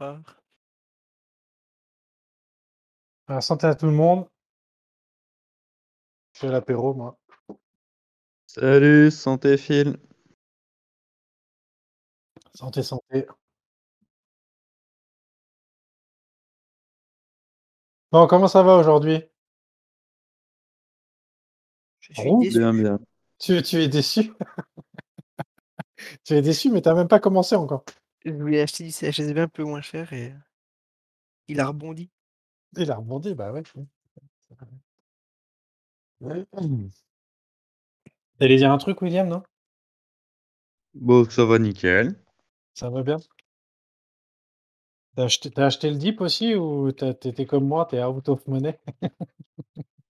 Bonsoir. Ah, santé à tout le monde. Je fais l'apéro, moi. Salut, santé Phil. Santé, santé. Bon, comment ça va aujourd'hui? Je suis déçu. Bien, bien. tu, tu es déçu? Tu es déçu, mais t'as même pas commencé encore. Je voulais acheter du CHSV un peu moins cher et il a rebondi. Il a rebondi, bah ouais. Ouais. T'allais dire un truc, William, non? Bon, ça va nickel. Ça va bien? T'as acheté, t'as acheté le dip aussi ou t'étais comme moi, t'es out of money?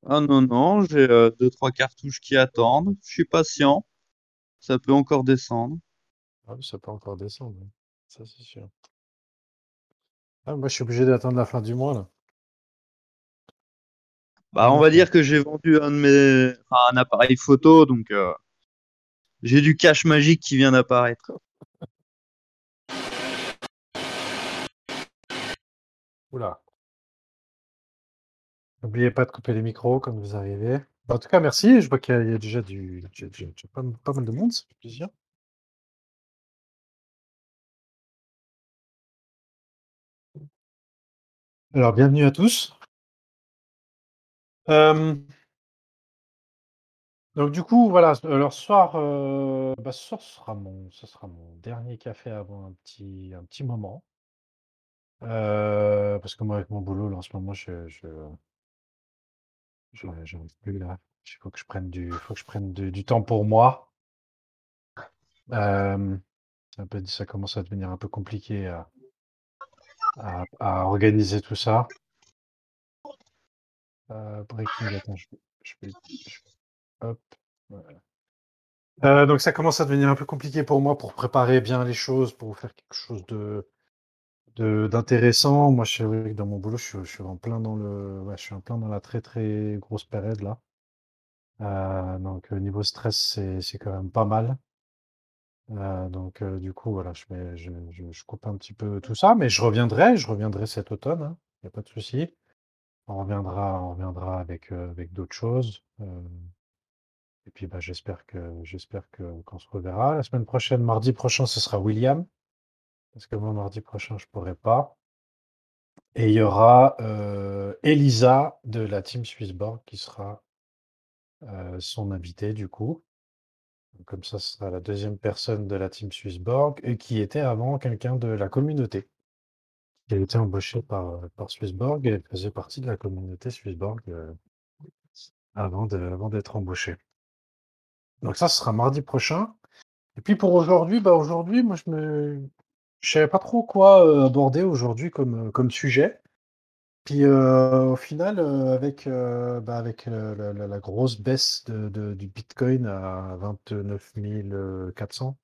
Ah non, non, j'ai euh, deux, trois cartouches qui attendent. Je suis patient. Ça peut encore descendre. Ah oui, ça peut encore descendre. Ça, c'est sûr. Ah, moi, je suis obligé d'attendre la fin du mois, là. Bah, on va dire que j'ai vendu un de mes, enfin, un appareil photo, donc euh, j'ai du cash magique qui vient d'apparaître. Oula. N'oubliez pas de couper les micros quand vous arrivez. En tout cas, merci. Je vois qu'il y a, déjà du, pas mal de monde, ça fait plaisir. Alors, bienvenue à tous. Euh, donc, du coup, voilà. Alors, euh, bah, ce soir, ce sera mon, ce sera mon dernier café avant un petit, moment. Euh, parce que moi, avec mon boulot, là, en ce moment, je, je, je- j'arrive plus là. Il faut que je prenne du, que je prenne du, temps pour moi. Un peu, ça commence à devenir un peu compliqué à, organiser tout ça. Breaking, donc ça commence à devenir un peu compliqué pour moi pour préparer bien les choses, pour faire quelque chose de d'intéressant. Moi, je sais que dans mon boulot, je, suis- en plein dans le, je suis en plein dans la très très grosse période là. Euh, donc euh, niveau stress, c'est quand même pas mal. Euh, donc euh, du coup, voilà, je, coupe un petit peu tout ça, mais je reviendrai, je reviendrai cet automne, il n'y a pas de souci. On reviendra, on reviendra avec, euh, avec d'autres choses. et puis bah, j'espère que j'espère que qu'on se reverra. La semaine prochaine, mardi prochain, ce sera William. Parce que moi, mardi prochain, je pourrai pas. Et il y aura Elisa de la team Swissborg qui sera son invitée du coup. Comme ça, ce sera la deuxième personne de la team Swissborg et qui était avant quelqu'un de la communauté. Qui a été embauché par, par Swissborg et faisait partie de la communauté Swissborg euh, avant d'être embauché. Donc ça, ce sera mardi prochain. Et puis pour aujourd'hui, bah aujourd'hui, moi je me savais pas trop quoi euh, aborder aujourd'hui comme, euh, comme sujet. Puis euh, au final, euh, avec, euh, bah, avec la, grosse baisse de, du Bitcoin à 29 400,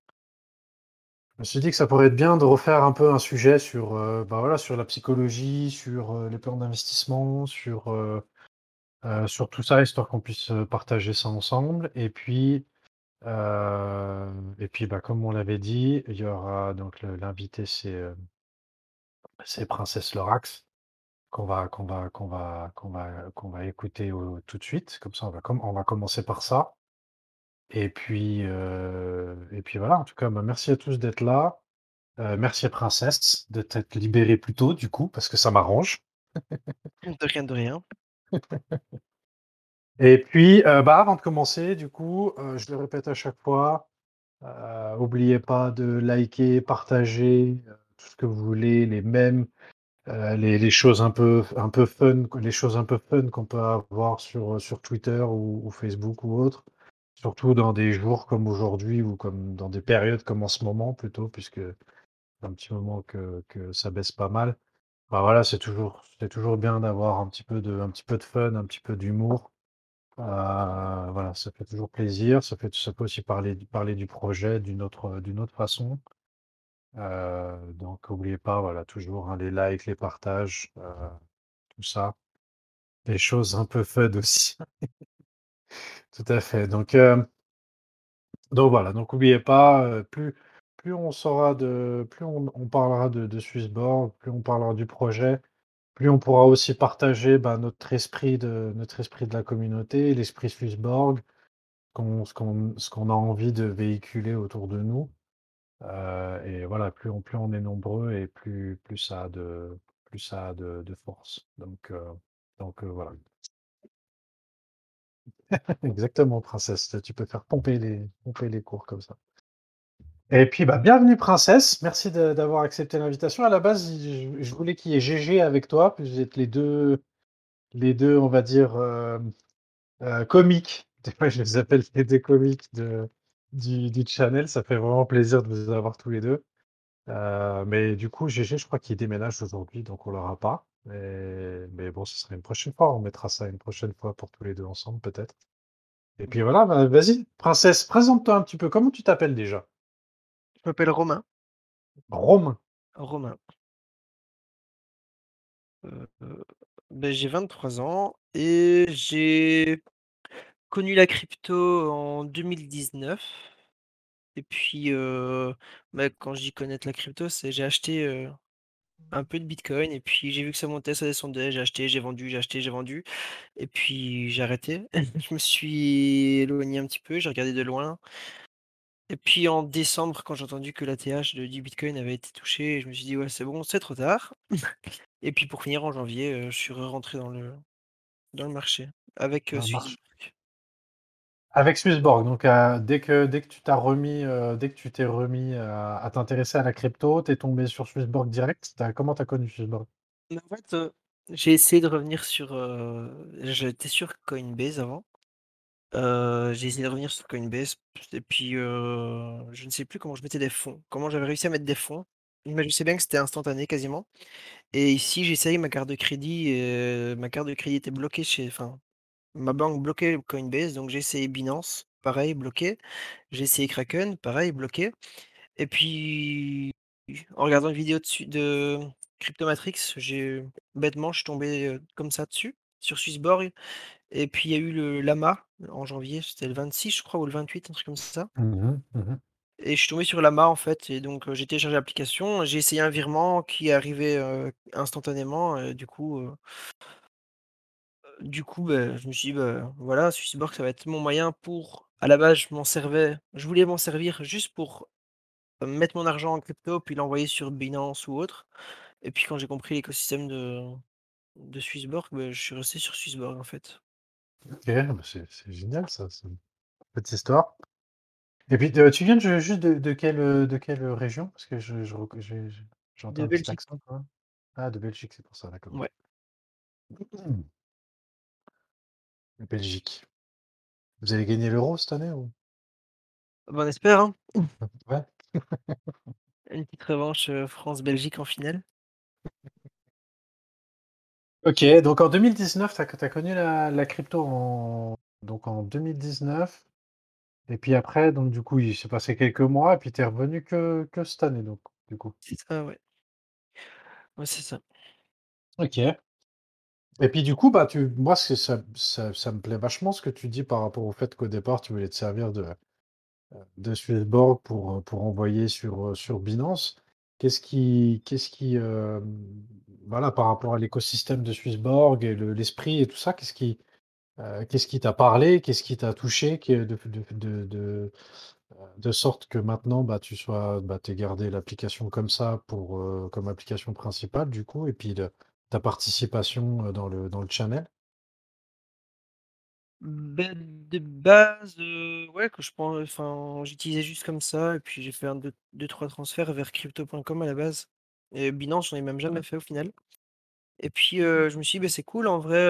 je me suis dit que ça pourrait être bien de refaire un peu un sujet sur, bah, voilà, sur la psychologie, sur les plans d'investissement, sur, sur tout ça, histoire qu'on puisse partager ça ensemble. Et puis, et puis bah, comme on l'avait dit, il y aura donc l'invité, c'est Princesse Lorax. Qu'on va, qu'on va, qu'on va, qu'on va, qu'on va écouter tout de suite. Comme ça, on va, com- on va commencer par ça. Et puis, euh, et puis voilà. En tout cas, bah, merci à tous d'être là. Euh, merci à Princesse de t'être libérée plus tôt, du coup, parce que ça m'arrange. De rien, de rien. Et puis, euh, bah, avant de commencer, du coup, euh, je le répète à chaque fois, euh, n'oubliez pas de liker, partager euh, tout ce que vous voulez, les mêmes, euh, les, les choses un peu, un peu fun, les choses un peu fun qu'on peut avoir sur, sur Twitter ou, Facebook ou autre. Surtout dans des jours comme aujourd'hui ou comme dans des périodes comme en ce moment plutôt, puisque un petit moment que, que ça baisse pas mal. Bah voilà, c'est toujours, c'est toujours bien d'avoir un petit peu de, un petit peu de fun, un petit peu d'humour. Euh, voilà, ça fait toujours plaisir. Ça fait, ça peut aussi parler, parler du projet d'une autre, d'une autre façon. Euh, donc, n'oubliez pas, voilà, toujours hein, les likes, les partages, euh, tout ça. Des choses un peu fun aussi. Tout à fait. Donc, euh, donc voilà. Donc, n'oubliez pas, plus, plus on saura de plus on on parlera de de Swissborg, plus on parlera du projet, plus on pourra aussi partager, bah, notre esprit de notre esprit de la communauté, l'esprit Swissborg, ce qu'on a envie de véhiculer autour de nous. Heu et voilà, plus on plus on est nombreux et plus plus ça a de plus ça de force. Donc heu donc heu, voilà. Exactement, princesse, tu peux faire pomper les pomper les cours comme ça. Et puis, bah, bienvenue princesse, merci d'avoir accepté l'invitation. À la base, je voulais qu'il y ait GG avec toi, puis vous êtes les 2 les 2 on va dire, comiques. Des fois, je les appelle les 2 comiques de du du channel. Ça fait vraiment plaisir de vous avoir tous les 2. Heu, mais du coup, GG, je crois qu'il déménage aujourd'hui, donc on l'aura pas. Mais mais bon, ce sera une prochaine fois. On mettra ça une prochaine fois pour tous les 2 ensemble peut-être. Et puis voilà, bah, vas-y, princesse, présente-toi un petit peu. Comment tu t'appelles déjà? Je m'appelle Romain. Romain. Romain. Heu, beh, j'ai 23 ans et j'ai connu la crypto en 2019. Et puis, heu, bah, quand je dis connaître la crypto, c'est j'ai acheté, un peu de bitcoin et puis j'ai vu que ça montait, ça descendait, j'ai acheté, j'ai vendu, j'ai acheté, j'ai vendu et puis j'ai arrêté. Je me suis éloigné un petit peu, j'ai regardé de loin. Et puis en décembre, quand j'ai entendu que l'ATH de du bitcoin avait été touché, je me suis dit: «Ouais, c'est bon, c'est trop tard». Et puis pour finir, en janvier, je suis re-rentré dans le dans le marché avec. Avec Swissborg, donc heu, dès que dès que tu t'as tu t'es remis à à t'intéresser à la crypto, tu es tombé sur Swissborg direct? Tu as comment tu as connu Swissborg? En fait, j'ai essayé de revenir sur, j'étais sur Coinbase avant. J'ai essayé de revenir sur Coinbase et puis, je ne sais plus comment je mettais des fonds. Comment j'avais réussi à mettre des fonds, mais je sais bien que c'était instantané quasiment et ici, j'ai essayé ma carte de crédit ma carte de crédit était bloquée chez ma banque bloquait Coinbase, donc j'ai essayé Binance, pareil bloqué. J'ai essayé Kraken, pareil bloqué et puis, en regardant une vidéo dessus de Cryptomatrix, j'ai bêtement, je suis tombé, heu, comme ça dessus, sur Swissborg et puis il y a eu le Lama en janvier, c'était le 26 je crois ou le 28, un truc comme ça. Mmh mh. Mmh mh. Et je suis tombé sur Lama en fait et donc heu, j'ai téléchargé l'application, j'ai essayé un virement qui est arrivé, heu, instantanément et du coup, du coup, beh, je me suis dit: «Bah, voilà, Swissborg, ça va être mon moyen pour» à la base, je m'en servais je voulais m'en servir juste pour, heu, mettre mon argent en crypto puis l'envoyer sur Binance ou autre et puis quand j'ai compris l'écosystème de de Swissborg, beh, je suis resté sur Swissborg en fait. OK, bah, c'est génial ça, c'est une petite histoire. Et puis tu viens de juste de de quelle, heu, de quelle, région? Parce que je je j'entends De un petit accent. Ah de Belgique, c'est pour ça, d'accord. Ouais. Belgique. Vous allez gagner l'Euro cette année ou? Bah, on espère, hein. Ouais. Une petite revanche, heu, France-Belgique en finale. OK, donc en 2019, tu as connu la la crypto en donc en 2019 et puis après donc du coup, il s'est passé quelques mois et puis tu es revenu que que cette année donc du coup? C'est ça, ouais. Ouais, c'est ça. OK. Et puis du coup, bah, tu moi ça ça ça me plaît vachement ce que tu dis par rapport au fait qu'au départ tu voulais te servir de, de Swissborg pour, pour envoyer sur, sur Binance. Qu'est-ce qui qu'est-ce qui, hem, voilà, par rapport à l'écosystème de Swissborg et le l'esprit et tout ça, qu'est-ce qui, heu, qu'est-ce qui t'a parlé? Qu'est-ce qui t'a touché? Que de de de de, sorte que maintenant, bah, tu sois bah, tu aies gardé l'application comme ça pour, heu, comme application principale du coup et puis de ta participation, dans le dans le channel? Beh, de base, ouais, que je pen enfin, j'utilisais juste comme ça et puis j'ai fait un deux 2-3 transferts vers crypto.com à la base et Binance, j'en ai même jamais fait au final et puis, heu, je me suis dit: «Beh, c'est cool en vrai,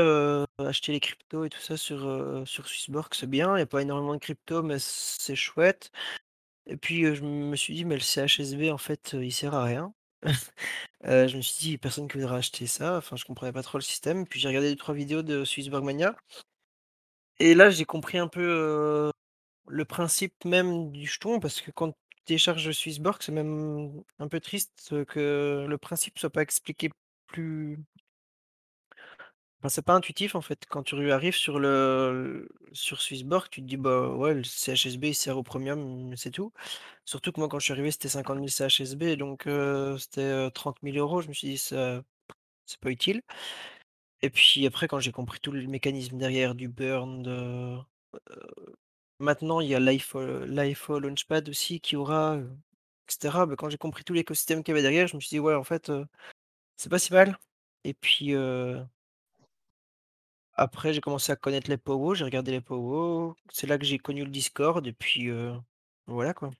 acheter les cryptos et tout ça sur, sur Swissborg, c'est bien. Il y a pas énormément de cryptos mais c'est chouette» et puis, je me suis dit: «Mais le CHSB en fait, il sert à rien». Heu, je me suis dit: «Personne qui voudra acheter ça», enfin, je comprenais pas trop le système puis j'ai regardé 2-3 vidéos de Swissborg Mania. Et là, j'ai compris un peu, le principe même du jeton parce que quand tu télécharges Swissborg, c'est même un peu triste que le principe soit pas expliqué plus C'est pas intuitif en fait. Quand tu arrives sur le sur Swissborg, tu te dis: «Bah, ouais, le CHSB il sert au premium, c'est tout». Surtout que moi quand je suis arrivé, c'était 50 000 CHSB donc c'était, heu, 30 000 €. Je me suis dit: «Ça c'est pas utile» et puis après quand j'ai compris tout le mécanisme derrière du burn, maintenant il y a l'iPhone Launchpad aussi qui aura, heu, et cetera. Bah, quand j'ai compris tout l'écosystème qu'il y avait derrière, je me suis dit: «Ouais, en fait, c'est pas si mal» et puis, après j'ai commencé à connaître les powwows, j'ai regardé les powwows. C'est là que j'ai connu le Discord et puis, voilà quoi.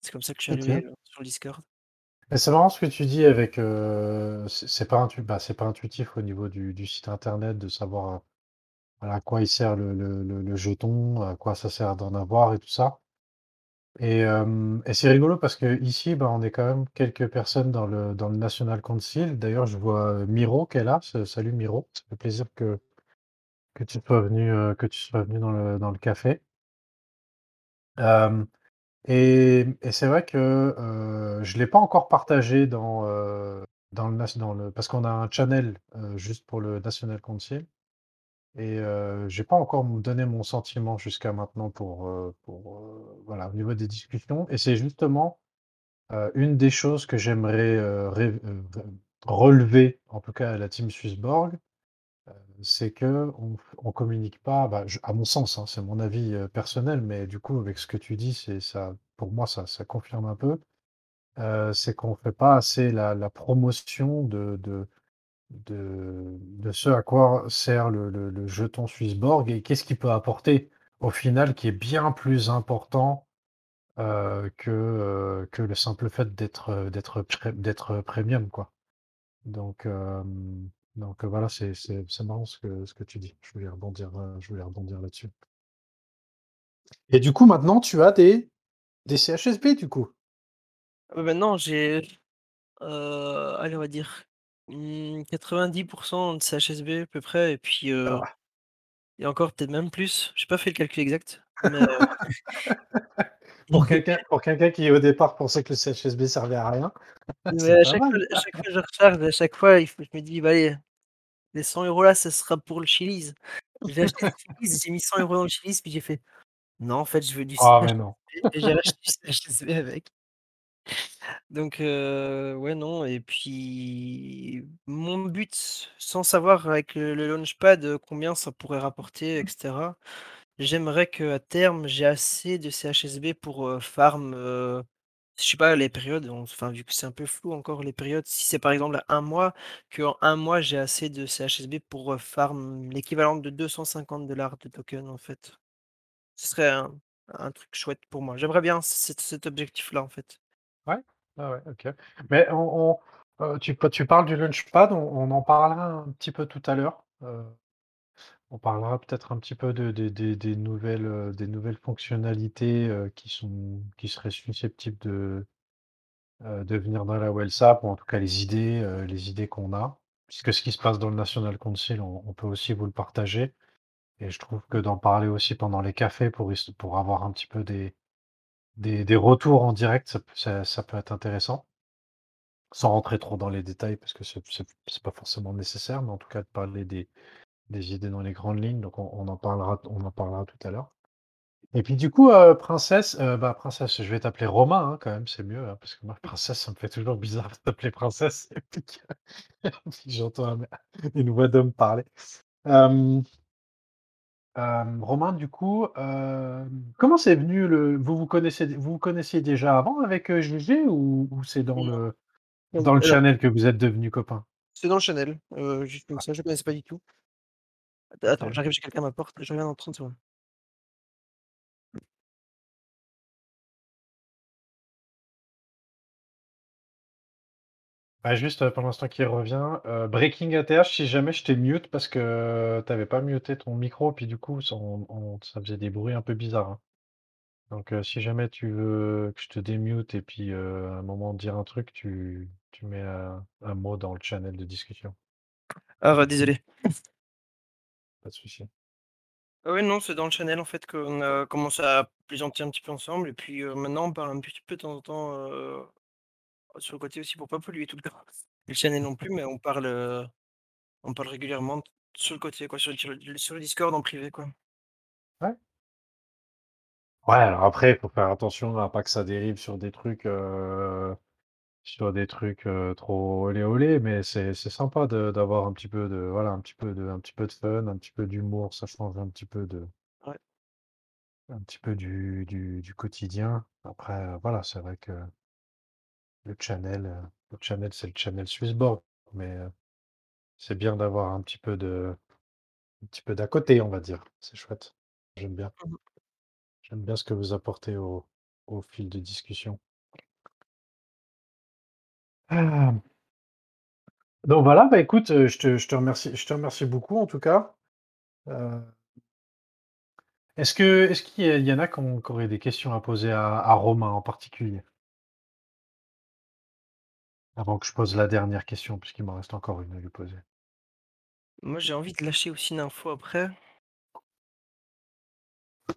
C'est comme ça que je suis heu, sur le Discord. C'est marrant ce que tu dis avec, c'est pas intu bah, pas intuitif au niveau du du site internet de savoir, voilà à quoi il sert le le le le jeton, à quoi ça sert d'en avoir et tout ça et c'est rigolo parce qu'ici, bah, on est quand même quelques personnes dans le dans le National Council. D'ailleurs, je vois, Miro qui est là. Salut Miro, ça fait plaisir que que tu sois venu, que tu sois venu dans le dans le café. Et et c'est vrai que, je l'ai pas encore partagé dans, dans le dans le parce qu'on a un channel, juste pour le National Council et heu, j'ai pas encore donné mon sentiment jusqu'à maintenant pour, pour, voilà, au niveau des discussions et c'est justement, une des choses que j'aimerais, relever, en tout cas à la team Swissborg, c'est f on communique pas, bah, à mon sens, hein, c'est mon avis, heu, personnel, mais du coup avec ce que tu dis, c'est ça pour moi ça confirme un peu, heu, c'est qu'on fait pas assez la promotion de de de ce à quoi sert le jeton Swissborg et qu'est-ce qu'il peut apporter au final qui est bien plus important, heu, que, que le simple fait d'être premium quoi. Donc donc voilà, c'est c'est c'est marrant ce que ce que tu dis. Je voulais rebondir, heu, je voulais rebondir là-dessus. Et du coup maintenant tu as des des CHSB du coup? Ah bah, maintenant j'ai, heu, allez on va dire, mmh, 90 % de CHSB à peu près et puis, heu Ah. et encore peut-être même plus. J'ai pas fait le calcul exact, mais, Pour quelqu'un pour quelqu'un qui au départ pensait que le CHSB servait à rien, Mais à chaque fois à chaque fois je recharge à chaque fois je me dis: «Bah, allez, les 100 € là, ça sera pour le Chiliz». J'ai acheté le Chiliz, j'ai mis 100 € dans le Chiliz puis j'ai fait: «Non en fait je veux du Ah CHSB» mais non. et j'ai racheté du CHSB avec. Donc, heu, ouais, non et puis mon but, sans savoir avec le Launchpad, heu, combien ça pourrait rapporter et j'aimerais qu'à terme j'ai assez de CHSB pour, farm, heu, je sais pas les périodes, enfin vu que c'est un peu flou encore les périodes, si c'est par exemple 1 mois, qu'en 1 mois j'ai assez de CHSB pour, farm l'équivalent de 250 $ de token en fait. Ce serait un un truc chouette pour moi. J'aimerais bien cet objectif-là en fait. Ouais, ouais, ouais, OK. Mais on tu tu parles du Launchpad, on en parlera un petit peu tout à l'heure, heu, on parlera peut-être un petit peu de des des nouvelles, fonctionnalités, heu, qui seraient susceptibles de, de venir dans la WellSap ou en tout cas les idées, les idées qu'on a. Puisque ce qui se passe dans le National Council, on peut aussi vous le partager et je trouve que d'en parler aussi pendant les cafés pour avoir un petit peu des retours en direct, ça peut être intéressant. Sans rentrer trop dans les détails parce que c'est c'est pas forcément nécessaire, mais en tout cas de parler des des idées dans les grandes lignes, donc on on en parlera on en parlera tout à l'heure. Et puis du coup, heu, Princesse, heu, bah, Princesse, je vais t'appeler Romain, hein, quand même, c'est mieux, hein, parce que moi Princesse, ça me fait toujours bizarre de t'appeler Princesse et puis que puis que j'entends un une voix d'homme parler. Romain du coup, comment c'est venu le vous vous connaissez vous vous connaissiez déjà avant avec, GG ou ou c'est dans le dans le channel que vous êtes devenus copains? C'est dans le channel, juste comme ça, je connaissais pas du tout. Att attends, j'arrive, j'ai quelqu'un à ma porte, je reviens dans 30 secondes. Bah, juste, heu, pendant temps qu'il revient, heu, breaking.ath, si jamais je t'ai mute parce que tu avais pas muté ton micro, puis du coup ça on on ça faisait des bruits un peu bizarres, hein. Donc, heu, si jamais tu veux que je te démute et puis, à un moment dire un truc, tu tu mets un un mot dans le channel de discussion. Ah bah, désolé. Pas de souci. Ah ouais, non, c'est dans le channel en fait qu'on a commencé à plaisanter un petit peu ensemble et puis, maintenant on parle un petit peu de temps en temps, sur le côté aussi pour pas polluer tout le temps. Le channel non plus, mais on parle, on parle régulièrement sur le côté quoi, sur le sur le Discord en privé quoi. Ouais. Ouais, alors après, il faut faire attention à pas que ça dérive sur des trucs, sur des trucs, heu, trop olé olé, mais c'est c'est sympa de d'avoir un petit peu de voilà, un petit peu de un petit peu de fun, un petit peu d'humour, ça change un petit peu de Ouais. un petit peu du du du quotidien. Après, heu, voilà, c'est vrai que le channel, heu, le channel, c'est le channel Swissborg, mais heu, c'est bien d'avoir un petit peu de un petit peu d'à côté, on va dire. C'est chouette. J'aime bien. Mmh J'aime bien ce que vous apportez au au fil de discussion. Ah! Donc voilà, bah, écoute, heu, je te je te remercie je te remercie beaucoup en tout cas. Heu, est-ce que est-ce qu'il y a il y en a qui ont qui auraient des questions à poser à à Romain en particulier? Avant que je pose la dernière question, puisqu'il m'en reste encore une à lui poser. Moi, j'ai envie de lâcher aussi une info après.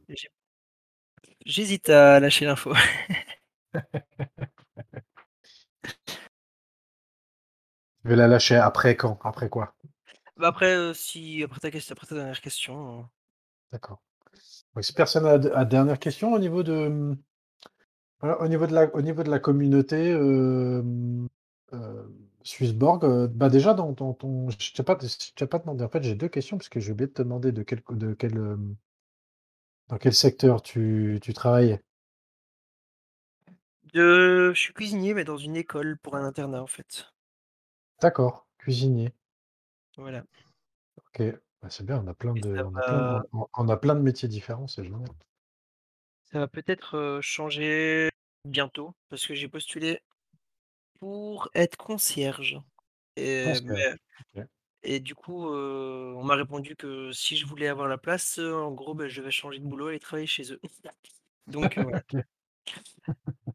J'ai j'hésite à lâcher l'info. Je vais la lâcher après quand? Après quoi? Bah, après, heu, si après ta ques après ta dernière question, heu, D'accord. Si personne a de a dernière question au niveau de, voilà, au niveau de la au niveau de la communauté, hem, heu, Swissborg, heu, bah, déjà dans dans ton je t'ai pas je pas demandé, en fait, j'ai 2 questions parce que j'ai oublié de te demander de quel de quel, dans quel secteur tu tu travailles? de je suis cuisinier, mais dans une école pour un internat, en fait. D'accord, cuisinier. Voilà OK. Bah, c'est bien, on a plein et de ça on a plein va on on on a plein de métiers différents, c'est génial. ça va peut-être, heu, changer bientôt parce que j'ai postulé pour être concierge et Concierge. mais OK. et du coup, heu, on m'a répondu que si je voulais avoir la place, heu, en gros, bah, je vais changer de boulot et travailler chez eux. Donc heu, voilà. OK.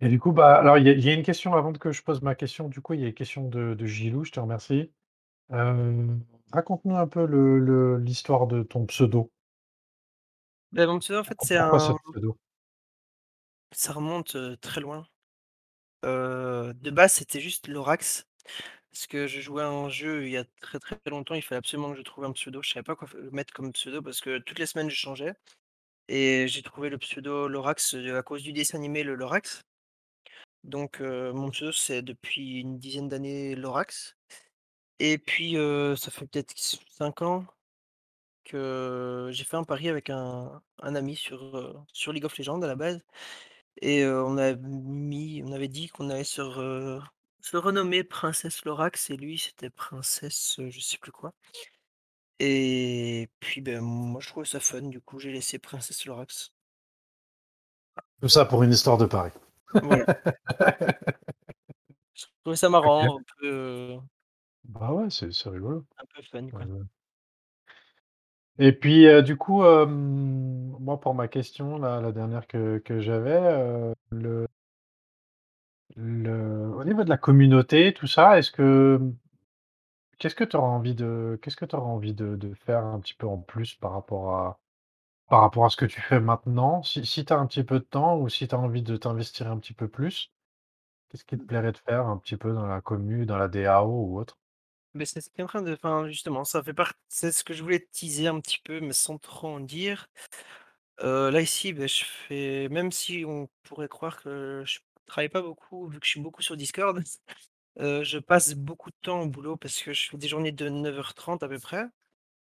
Et du coup, bah, alors il y a il y a une question avant que je pose ma question, du coup, il y a une question de de Gilou, je te remercie. Hem, raconte-nous un peu le le l'histoire de ton pseudo. Bah, mon pseudo, en fait, c'est pourquoi ce un pseudo? ça remonte, très loin. De base, c'était juste Lorax parce que je jouais à un jeu il y a très, très longtemps, il fallait absolument que je trouve un pseudo. Je savais pas quoi f mettre comme pseudo parce que toutes les semaines je changeais et j'ai trouvé le pseudo Lorax, à cause du dessin animé le Lorax. Donc mon pseudo, c'est depuis une dizaine d'années Lorax et puis, ça fait peut-être 5 ans que j'ai fait un pari avec un un ami sur, sur League of Legends à la base et on a mis on avait dit qu'on allait se re se renommer Princesse Lorax et lui c'était Princesse, je sais plus quoi et puis, ben, moi je trouvais ça fun, du coup j'ai laissé Princesse Lorax. Tout ça pour une histoire de Paris. Voilà, je trouvais ça marrant, un peu, heu, Bah, ouais, c'est c'est rigolo. un peu fun quoi. ouais. Et puis, heu, du coup, moi, pour ma question, la la dernière que que j'avais, heu, le le au niveau de la communauté, tout ça, est-ce que, mmh, qu'est-ce que tu auras envie de qu'est-ce que tu auras envie de de faire un petit peu en plus par rapport à par rapport à ce que tu fais maintenant? Si si tu as un petit peu de temps ou si tu as envie de t'investir un petit peu plus, qu'est-ce qui te plairait de faire un petit peu dans la commu, dans la DAO ou autre? Mais c'est ce qui est en train de enfin justement ça fait part c'est ce que je voulais teaser un petit peu mais sans trop en dire. Là ici, beh, je fais même si on pourrait croire que je travaille pas beaucoup vu que je suis beaucoup sur Discord, je passe beaucoup de temps au boulot parce que je fais des journées de 9:30 à peu près,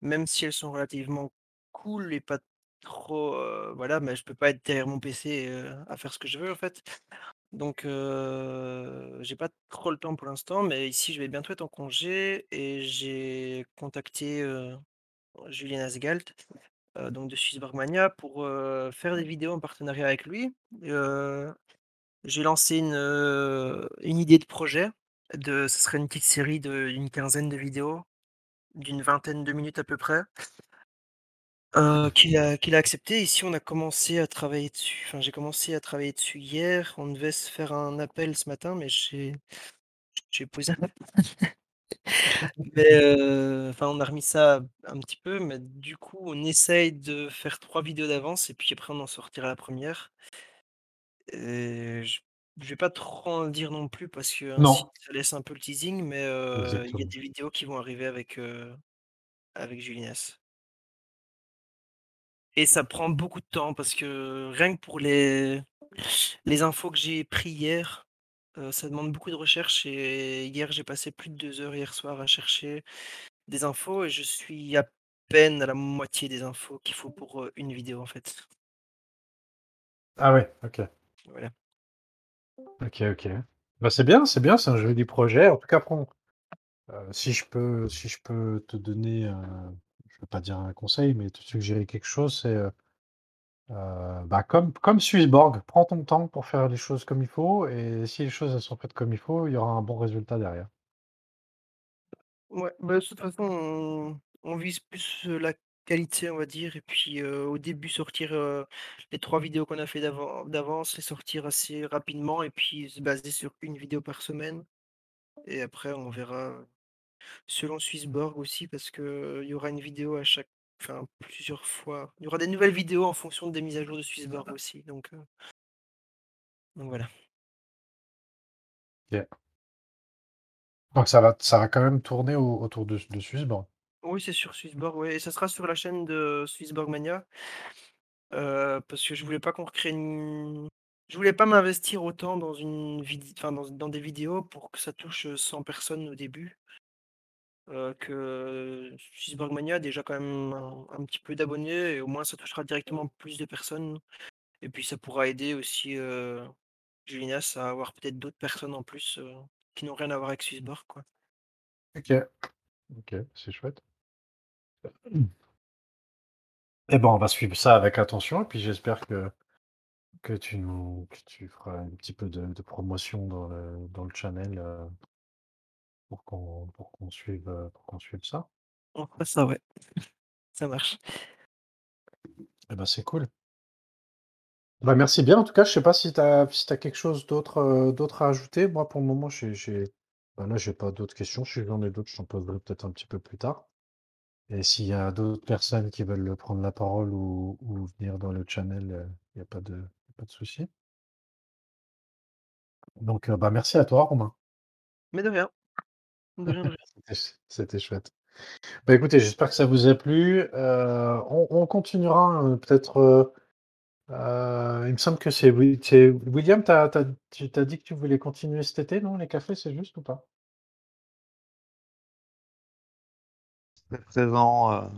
même si elles sont relativement cool et pas trop, heu, voilà, mais je peux pas être derrière mon PC, à faire ce que je veux en fait. Donc heu, j'ai pas trop le temps pour l'instant, mais ici je vais bientôt être en congé et j'ai contacté, Julien Asgalt donc de Swissborg Mania pour, faire des vidéos en partenariat avec lui. J'ai lancé une, une idée de projet de ce serait une petite série d'une quinzaine de vidéos, d'une vingtaine de minutes à peu près, heu, qu'il a qu'il a accepté. Ici, on a commencé à travailler dessus, enfin, j'ai commencé à travailler dessus hier. On devait se faire un appel ce matin, mais j'ai j'ai posé un mais, heu, enfin, on a remis ça un petit peu, mais du coup, on essaye de faire 3 vidéos d'avance et puis après on en sortira la première. Et je vais pas trop en dire non plus parce qu'ainsi Non. ça laisse un peu le teasing, mais heu, il y a des vidéos qui vont arriver avec, heu, avec. Et ça prend beaucoup de temps parce que rien que pour les les infos que j'ai pris hier, heu, ça demande beaucoup de recherche et hier j'ai passé plus de 2 heures hier soir à chercher des infos et je suis à peine à la moitié des infos qu'il faut pour, heu, une vidéo en fait. Ah ouais, OK. Voilà. OK, OK. Bah, c'est bien, c'est bien, c'est un joli projet. En tout cas, prends heu, si je peux si je peux te donner pas dire un conseil, mais te suggérer quelque chose, c'est, heu, bah, comme comme Swissborg, prends ton temps pour faire les choses comme il faut et si les choses, sont faites comme il faut, il y aura un bon résultat derrière. Ouais, bah, de toute façon, on vise plus, la qualité, on va dire et puis, au début sortir, les 3 vidéos qu'on a fait d'avan d'avance, les sortir assez rapidement et puis se baser sur une vidéo par semaine et après on verra, selon Swissborg aussi parce qu'il y aura une vidéo à chaque enfin plusieurs fois. Il y aura des nouvelles vidéos en fonction des mises à jour de Swissborg aussi donc donc voilà. Donc ça va ça va quand même tourner au autour de de Swissborg? Oui, c'est sur Swissborg, ouais et ça sera sur la chaîne de Swissborg Mania. Heu, parce que je voulais pas qu'on recrée une je voulais pas m'investir autant dans une vid enfin dans dans des vidéos pour que ça touche, heu, 100 personnes au début. Heu, que Mania a déjà quand même un petit peu d'abonnés et au moins ça touchera directement plus de personnes et puis ça pourra aider aussi, heu, Julinas à avoir peut-être d'autres personnes en plus, heu, qui n'ont rien à voir avec Swissborg, quoi. OK. OK, c'est chouette. Et ben, on va suivre ça avec attention et puis j'espère que que tu que tu feras un petit peu de promotion dans le dans le channel, heu pour qu'on pour qu'on suive, heu, pour qu'on suive ça. On fera ça, ouais. Ça marche. Et bah, c'est cool. Bah, merci bien en tout cas. Je sais pas si tu as si tu as quelque chose d'autre, heu, d'autre à ajouter? Moi, pour le moment, j'ai j'ai bah, là, j'ai pas d'autres questions. Si j'en ai d'autres, je t'en poserai peut-être un petit peu plus tard. Et s'il y a d'autres personnes qui veulent, prendre la parole ou ou venir dans le channel, heu, il y a pas de y a pas de souci. Donc, heu, bah, merci à toi Romain. Mais de rien. De rien, de rien. C'était ch c'était chouette. Bah, écoutez, j'espère que ça vous a plu. Heu, on on continuera, heu, peut-être, heu, il me semble que c'est Wi c'est William, tu as tu as dit que tu voulais continuer cet été, non, les cafés, c'est juste ou pas? Très présent,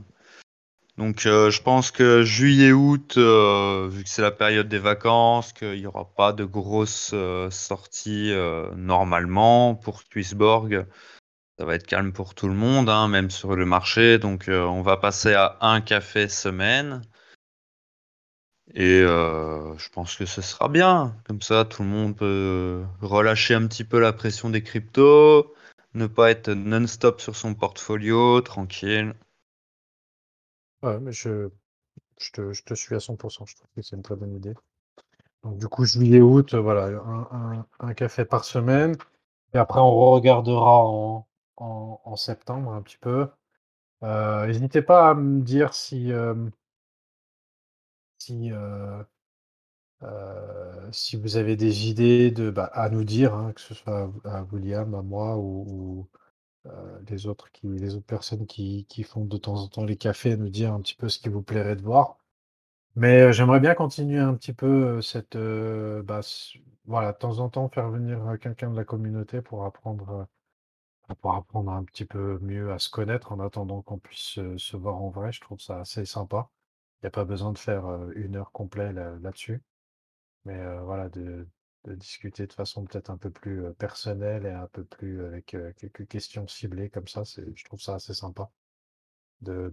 donc je pense que juillet, août, heu, vu que c'est la période des vacances, qu'il y aura pas de grosses, sorties, normalement pour Swissborg. Ça va être calme pour tout le monde, hein, même sur le marché, donc heu, on va passer à 1 café semaine et heu, je pense que ce sera bien. Comme ça, tout le monde peut relâcher un petit peu la pression des cryptos, ne pas être non-stop sur son portfolio, tranquille. Ouais, mais je je te je te suis à 100% Je trouve que c'est une très bonne idée. Donc du coup, juillet, août, voilà, un un un café par semaine et après on re-regardera en en septembre un petit peu. Heu, n'hésitez pas à me dire si, heu heu, si vous avez des idées de, bah, à nous dire, hein, que ce soit à William, à moi ou les autres qui les autres personnes qui qui font de temps en temps les cafés, à nous dire un petit peu ce qui vous plairait de voir. Mais, j'aimerais bien continuer un petit peu, cette, bah, voilà, de temps en temps faire venir, quelqu'un de la communauté pour apprendre, pour apprendre un petit peu mieux à se connaître en attendant qu'on puisse, se voir en vrai. Je trouve ça assez sympa. Il y a pas besoin de faire, 1 heure complet là là-dessus. Mais, voilà, de discuter de façon peut-être un peu plus, personnelle et un peu plus avec, quelques questions ciblées comme ça, je trouve ça assez sympa. De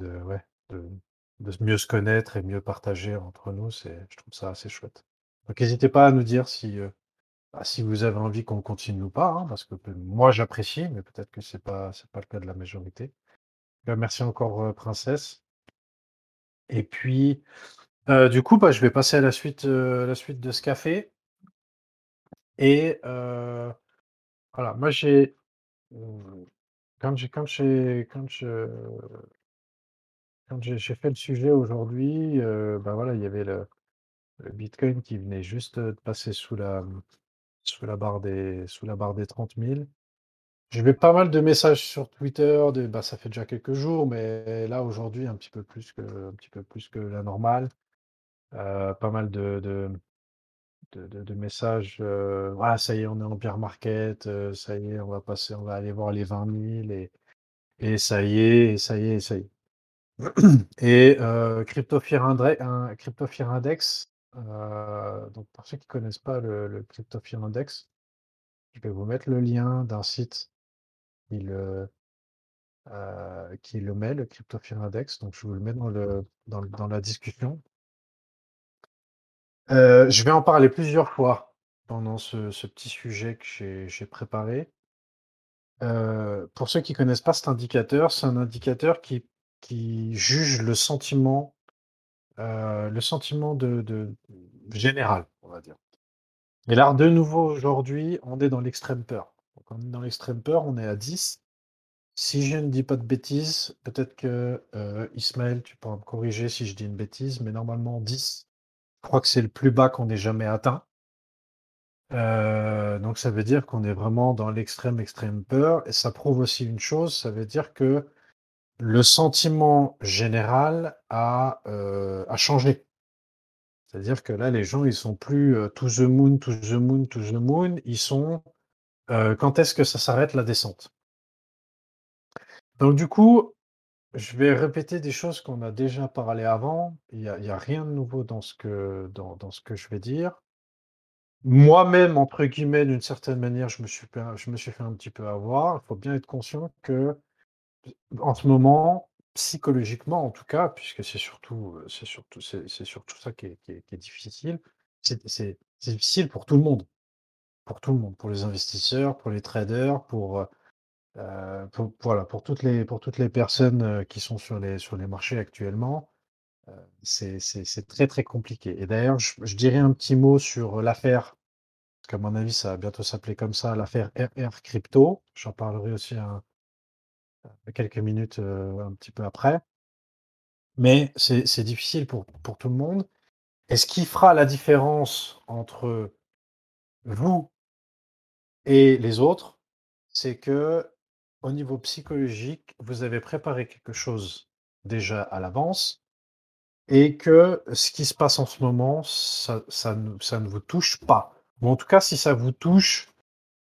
mieux se connaître et mieux partager entre nous, je trouve ça assez chouette. Donc hésitez pas à nous dire si, bah, si vous avez envie qu'on continue ou pas, hein, parce que moi j'apprécie, mais peut-être que c'est pas c'est pas le cas de la majorité. Bah, merci encore, heu, princesse. Et puis, heu, du coup, bah, je vais passer à la suite, heu, la suite de ce café. Et voilà, moi j'ai, quand j'ai quand j'ai quand quand j'ai fait le sujet aujourd'hui, bah, voilà, il y avait le bitcoin qui venait juste, de passer sous la, sous la barre des, sous la barre des 30 000. J'ai eu pas mal de messages sur Twitter, bah, ça fait déjà quelques jours, mais là aujourd'hui un petit peu plus que, la normale. Euh, pas mal de, messages. euh, ça y est, on est en bear market. euh, ça y est, on va passer, on va aller voir les 20 000 et, ça y est, ça y est, ça y est. Et Crypto Index euh, donc pour ceux qui connaissent pas le, le Index, je vais vous mettre le lien d'un site qui le, euh, qui met, le Crypto Fear Index. Donc je vous le mets dans, la discussion. Euh, je vais en parler plusieurs fois pendant ce, petit sujet que j'ai préparé. Euh, pour ceux qui connaissent pas cet indicateur, c'est un indicateur qui juge le sentiment, euh, le sentiment de, général, on va dire. Et là, de nouveau, aujourd'hui, on est dans l'extrême peur. Donc, on est dans l'extrême peur, on est à 10. Si je ne dis pas de bêtises, peut-être que euh, Ismaël, tu pourras me corriger si je dis une bêtise, mais normalement 10, je crois que c'est le plus bas qu'on ait jamais atteint. Euh, donc ça veut dire qu'on est vraiment dans l'extrême, extrême peur. Et ça prouve aussi une chose, ça veut dire que le sentiment général a, euh, a changé. C'est-à-dire que là, les gens, ils sont plus euh, to the moon, to the moon, to the moon. Ils sont euh, quand est-ce que ça s'arrête la descente? Donc du coup, je vais répéter des choses qu'on a déjà parlé avant. Il n'y a, rien de nouveau dans ce que, dans, ce que je vais dire. Moi-même, entre guillemets, d'une certaine manière, je me suis, je me suis fait un petit peu avoir. Il faut bien être conscient que en ce moment, psychologiquement en tout cas, puisque c'est surtout, c'est surtout, c'est surtout ça qui est, difficile, c'est difficile pour tout le monde. Pour tout le monde, pour les investisseurs, pour les traders, pour, euh, voilà, pour toutes les, pour toutes les personnes qui sont sur les, sur les marchés actuellement. euh, c'est très très compliqué. Et d'ailleurs, je, je dirais un petit mot sur l'affaire, parce qu'à mon avis, ça va bientôt s'appeler comme ça, l'affaire RR Crypto. J'en parlerai aussi un- quelques minutes euh, un petit peu après. Mais c'est c'est difficile pour, pour tout le monde. Et ce qui fera la différence entre vous et les autres, c'est que au niveau psychologique, vous avez préparé quelque chose déjà à l'avance et que ce qui se passe en ce moment, ça, ça ne, ça ne vous touche pas. Ou en tout cas, si ça vous touche,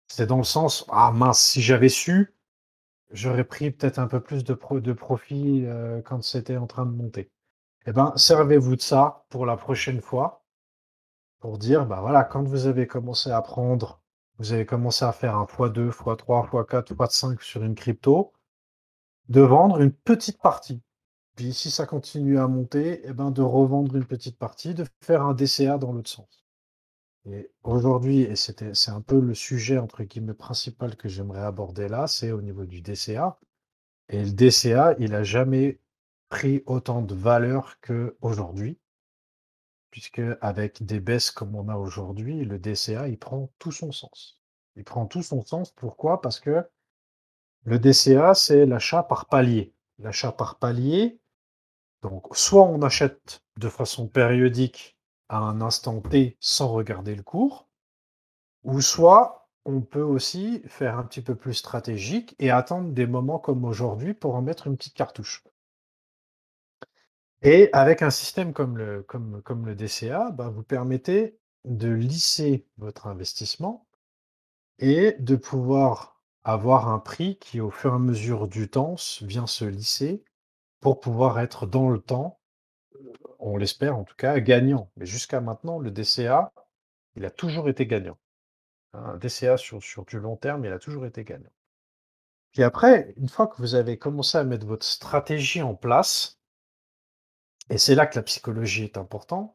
c'est dans le sens, ah mince, si j'avais su, j'aurais pris peut-être un peu plus de, pro- de profit euh, quand c'était en train de monter. Eh ben, servez-vous de ça pour la prochaine fois, pour dire, bah voilà, quand vous avez commencé à prendre, vous avez commencé à faire un x2, x3, x4, x5 sur une crypto, de vendre une petite partie. Puis si ça continue à monter, eh ben, de revendre une petite partie, de faire un DCA dans l'autre sens. Et aujourd'hui, et c'était, c'est un peu le sujet entre guillemets principal que j'aimerais aborder là, c'est au niveau du DCA. Et le DCA, il a jamais pris autant de valeur qu'aujourd'hui, puisque avec des baisses comme on a aujourd'hui, le DCA, il prend tout son sens. Il prend tout son sens. Pourquoi? Parce que le DCA, c'est l'achat par palier. L'achat par palier, donc soit on achète de façon périodique à un instant T sans regarder le cours, ou soit on peut aussi faire un petit peu plus stratégique et attendre des moments comme aujourd'hui pour en mettre une petite cartouche. Et avec un système comme le, DCA, bah, vous permettez de lisser votre investissement et de pouvoir avoir un prix qui, au fur et à mesure du temps, vient se lisser pour pouvoir être dans le temps, on l'espère en tout cas, gagnant. Mais jusqu'à maintenant, le DCA, il a toujours été gagnant. Un DCA sur, sur du long terme, il a toujours été gagnant. Puis après, une fois que vous avez commencé à mettre votre stratégie en place, et c'est là que la psychologie est importante,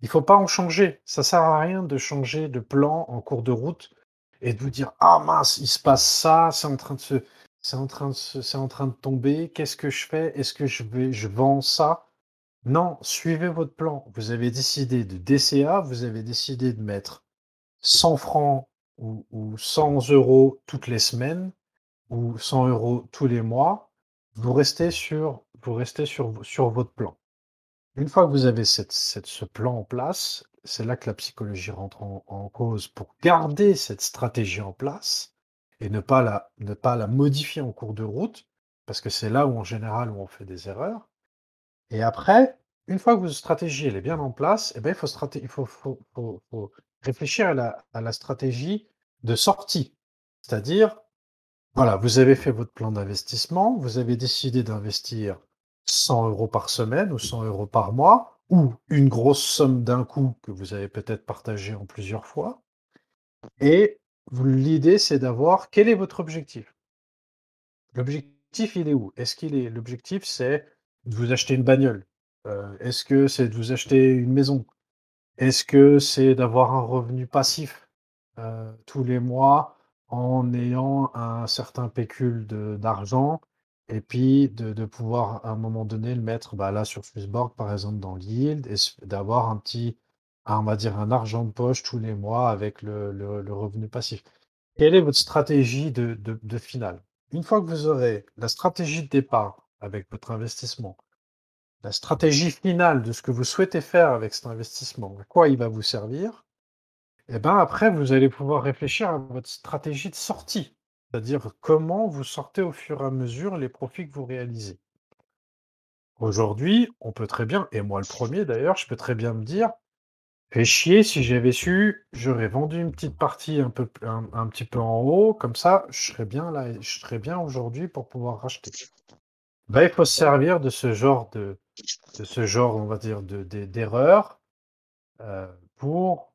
il ne faut pas en changer. Ça sert à rien de changer de plan en cours de route et de vous dire ah mince, il se passe ça, c'est en train de se, c'est en train de se- c'est en train de tomber. Qu'est-ce que je fais? Est-ce que je vais, je vends ça? Non, suivez votre plan. Vous avez décidé de DCA, vous avez décidé de mettre 100 francs ou, ou 100 euros toutes les semaines ou 100 euros tous les mois. Vous restez sur, votre plan. Une fois que vous avez ce plan en place, c'est là que la psychologie rentre en, cause pour garder cette stratégie en place et ne pas la, modifier en cours de route, parce que c'est là où en général on fait des erreurs. Et après, une fois que votre stratégie elle est bien en place, eh ben, il, faut, il faut, réfléchir à la, stratégie de sortie. C'est-à-dire, voilà, vous avez fait votre plan d'investissement, vous avez décidé d'investir 100 euros par semaine ou 100 euros par mois, ou une grosse somme d'un coup que vous avez peut-être partagé en plusieurs fois. Et l'idée, c'est d'avoir quel est votre objectif? L'objectif, il est où? Est-ce qu'il est l'objectif, c'est de vous acheter une bagnole Euh, Est-ce que c'est de vous acheter une maison? Est-ce que c'est d'avoir un revenu passif euh, tous les mois en ayant un certain pécule d'argent et puis de, pouvoir à un moment donné le mettre bah, là sur Swissborg par exemple dans le yield et d'avoir un petit, on va dire un argent de poche tous les mois avec le, revenu passif. Quelle est votre stratégie de, de, de finale? Une fois que vous aurez la stratégie de départ avec votre investissement, la stratégie finale de ce que vous souhaitez faire avec cet investissement, à quoi il va vous servir, et ben après, vous allez pouvoir réfléchir à votre stratégie de sortie, c'est-à-dire comment vous sortez au fur et à mesure les profits que vous réalisez. Aujourd'hui, on peut très bien, et moi le premier d'ailleurs, je peux très bien me dire, fait chier, si j'avais su, j'aurais vendu une petite partie un peu, un petit peu en haut, comme ça, je serais bien là, je serais bien aujourd'hui pour pouvoir racheter. Ben, il faut se servir de ce genre de, ce genre, on va dire, de, de- d'erreurs euh, pour,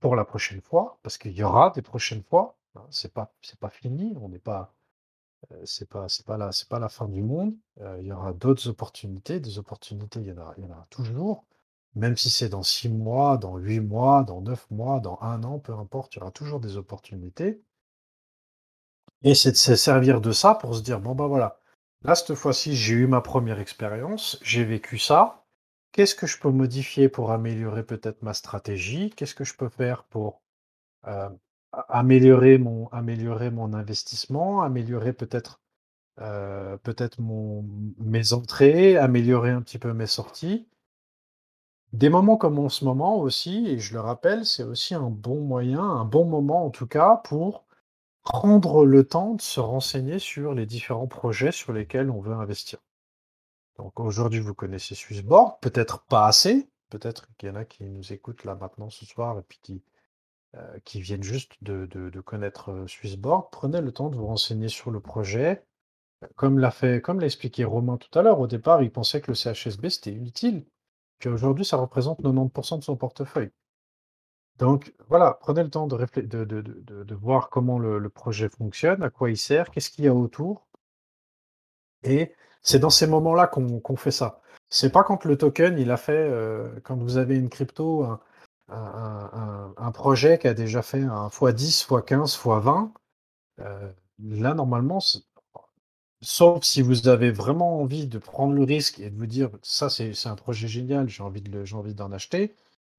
pour la prochaine fois, parce qu'il y aura des prochaines fois. hein, c'est pas, c'est pas fini, on n'est pas, euh, c'est pas, c'est pas la, c'est pas la fin du monde. euh, il y aura d'autres opportunités, des opportunités, il y en a, il y en aura toujours. Même si c'est dans six mois, dans huit mois, dans neuf mois, dans un an, peu importe, il y aura toujours des opportunités. Et c'est de se servir de ça pour se dire, bon ben voilà, là cette fois-ci j'ai eu ma première expérience, j'ai vécu ça, qu'est-ce que je peux modifier pour améliorer peut-être ma stratégie, qu'est-ce que je peux faire pour euh, améliorer mon, améliorer mon investissement, améliorer peut-être euh, peut-être mes entrées, améliorer un petit peu mes sorties? Des moments comme en ce moment aussi, et je le rappelle, c'est aussi un bon moyen, un bon moment en tout cas pour prendre le temps de se renseigner sur les différents projets sur lesquels on veut investir. Donc aujourd'hui, vous connaissez Swissborg, peut-être pas assez, peut-être qu'il y en a qui nous écoutent là maintenant ce soir et puis qui, euh, viennent juste de connaître euh, Swissborg. Prenez le temps de vous renseigner sur le projet. Comme l'a fait, comme l'a expliqué Romain tout à l'heure, au départ, il pensait que le CHSB c'était inutile, puis aujourd'hui, ça représente 90% de son portefeuille. Donc voilà, prenez le temps de, de, voir comment le, projet fonctionne, à quoi il sert, qu'est-ce qu'il y a autour. Et c'est dans ces moments-là qu'on fait ça. C'est pas quand le token, il a fait, euh, quand vous avez une crypto, un, projet qui a déjà fait un x10, x15, x20. euh, là, normalement, sauf si vous avez vraiment envie de prendre le risque et de vous dire, ça, c'est un projet génial, j'ai envie d'en acheter.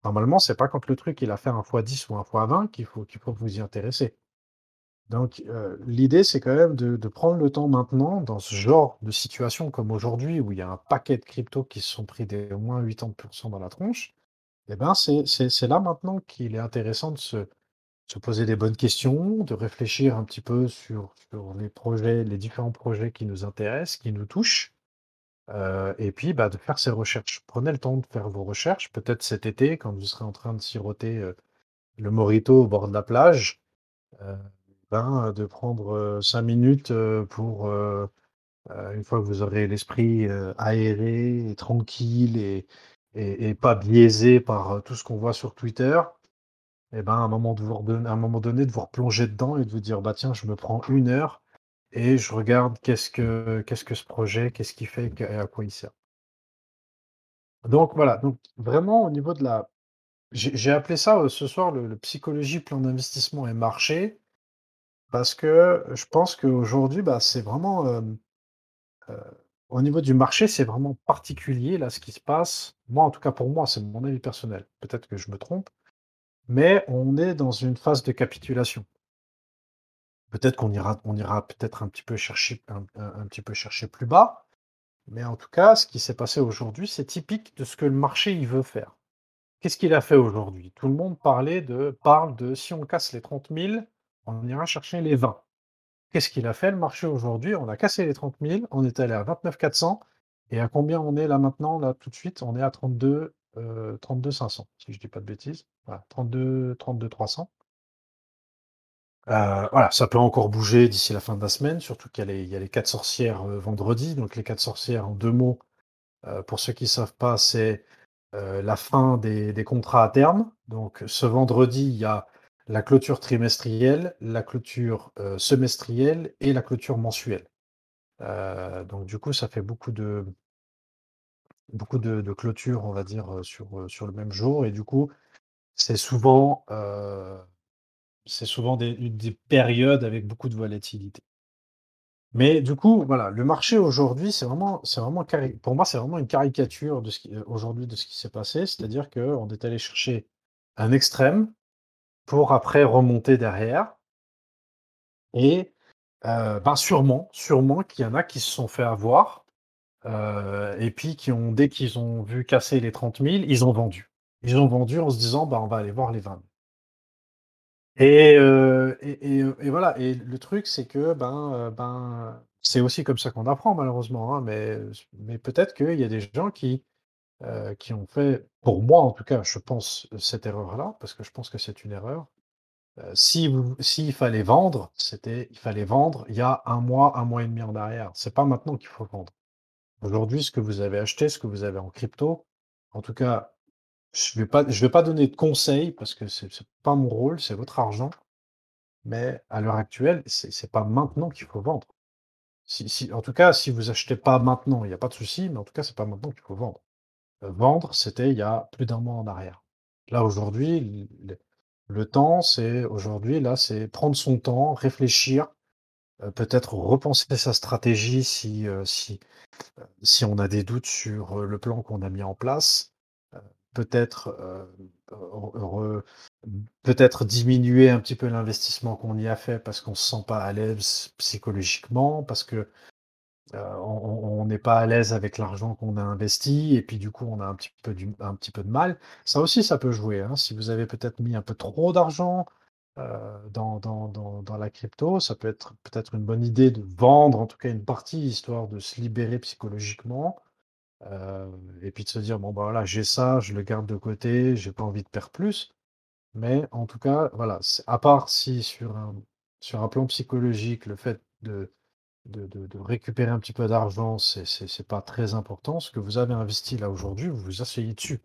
Normalement, c'est pas quand le truc il a fait un x10 ou un x20 qu'il faut, qu'il faut vous y intéresser. Donc, l'idée, c'est quand même de, prendre le temps maintenant, dans ce genre de situation comme aujourd'hui, où il y a un paquet de cryptos qui se sont pris des au moins 80% dans la tronche, eh ben, c'est là maintenant qu'il est intéressant de se, se poser des bonnes questions, de réfléchir un petit peu sur, sur les projets, les différents projets qui nous intéressent, qui nous touchent, euh, et puis bah, de faire ses recherches. Prenez le temps de faire vos recherches, peut-être cet été, quand vous serez en train de siroter euh, le morito au bord de la plage, euh, ben, de prendre cinq minutes pour, une fois que vous aurez l'esprit aéré tranquille et, pas biaisé par tout ce qu'on voit sur Twitter, et ben, à un moment, de vous redonner- à un moment donné, de vous replonger dedans et de vous dire, bah tiens, je me prends une heure et je regarde qu'est-ce que, qu'est-ce que ce projet, qu'est-ce qu'il fait et à quoi il sert. Donc voilà, donc vraiment au niveau de la... J'ai appelé ça euh, ce soir le, le psychologie, plan d'investissement et marché, parce que je pense qu'aujourd'hui, bah, c'est vraiment... euh, euh, au niveau du marché, c'est vraiment particulier là ce qui se passe. Moi, en tout cas pour moi, c'est mon avis personnel. Peut-être que je me trompe, mais on est dans une phase de capitulation. Peut-être qu'on ira, peut-être un petit peu chercher, plus bas, mais en tout cas, ce qui s'est passé aujourd'hui, c'est typique de ce que le marché il veut faire. qu'est-ce qu'il a fait aujourd'hui? Tout le monde parlait de, parle de si on casse les 30 000, on ira chercher les 20. Qu'est-ce qu'il a fait le marché aujourd'hui? On a cassé les 30 000, on est allé à 29 400. Et à combien on est là maintenant Là, tout de suite, on est à 32, 32 500, si je dis pas de bêtises. Voilà, 32, 32 300. Euh, voilà, ça peut encore bouger d'ici la fin de la semaine, surtout qu'il y a les, quatre sorcières euh, vendredi. Donc les quatre sorcières, en deux mots, euh, pour ceux qui ne savent pas, c'est la fin des, des, contrats à terme. Donc ce vendredi, il y a la clôture trimestrielle, la clôture semestrielle et la clôture mensuelle. donc du coup, ça fait beaucoup de beaucoup de, de clôtures, on va dire, sur, sur le même jour. Et du coup, c'est souvent c'est souvent des, des, périodes avec beaucoup de volatilité. Mais du coup, voilà, le marché aujourd'hui, c'est vraiment, c'est vraiment, pour moi, c'est vraiment une caricature de ce qui, aujourd'hui de ce qui s'est passé, c'est-à-dire qu'on est allé chercher un extrême pour après remonter derrière. Et euh, ben sûrement, sûrement qu'il y en a qui se sont fait avoir, euh, et puis qui ont, dès qu'ils ont vu casser les 30 000, ils ont vendu. Ils ont vendu en se disant, bah, on va aller voir les 20 000. Euh, et, et, voilà. Et le truc, c'est que ben, euh, ben, c'est aussi comme ça qu'on apprend, malheureusement. Hein, mais mais peut-être qu'il y a des gens qui, euh, qui ont fait, pour moi en tout cas, je pense cette erreur-là, parce que je pense que c'est une erreur. si vous, s'il fallait vendre, c'était, il fallait vendre il y a un mois, un mois et demi en arrière. C'est pas maintenant qu'il faut vendre. Aujourd'hui, ce que vous avez acheté, ce que vous avez en crypto, en tout cas, je je vais pas donner de conseils parce que c'est n'est pas mon rôle, c'est votre argent. Mais à l'heure actuelle, c'est n'est pas maintenant qu'il faut vendre. En tout cas, si vous achetez pas maintenant, il n'y a pas de souci, mais en tout cas, c'est pas maintenant qu'il faut vendre. Euh, vendre, c'était il y a plus d'un mois en arrière. Là, aujourd'hui, le, temps, c'est aujourd'hui, là, c'est prendre son temps, réfléchir, euh, peut-être repenser sa stratégie euh, si on a des doutes sur le plan qu'on a mis en place peut-être euh, peut-être diminuer un petit peu l'investissement qu'on y a fait parce qu'on se sent pas à l'aise psychologiquement, parce que euh, on n'est pas à l'aise avec l'argent qu'on a investi et puis du coup on a un petit peu, petit peu de mal. Ça aussi, ça peut jouer. Hein. Si vous avez peut-être mis un peu trop d'argent euh, dans, dans, dans, dans, la crypto, ça peut être peut-être une bonne idée de vendre en tout cas une partie histoire de se libérer psychologiquement et puis de se dire, bon, bah voilà, j'ai ça, je le garde de côté, j'ai pas envie de perdre plus. Mais en tout cas, voilà, à part si sur un, sur un plan psychologique, le fait de, de, de, récupérer un petit peu d'argent, c'est pas très important. Ce que vous avez investi là aujourd'hui, vous vous asseyez dessus.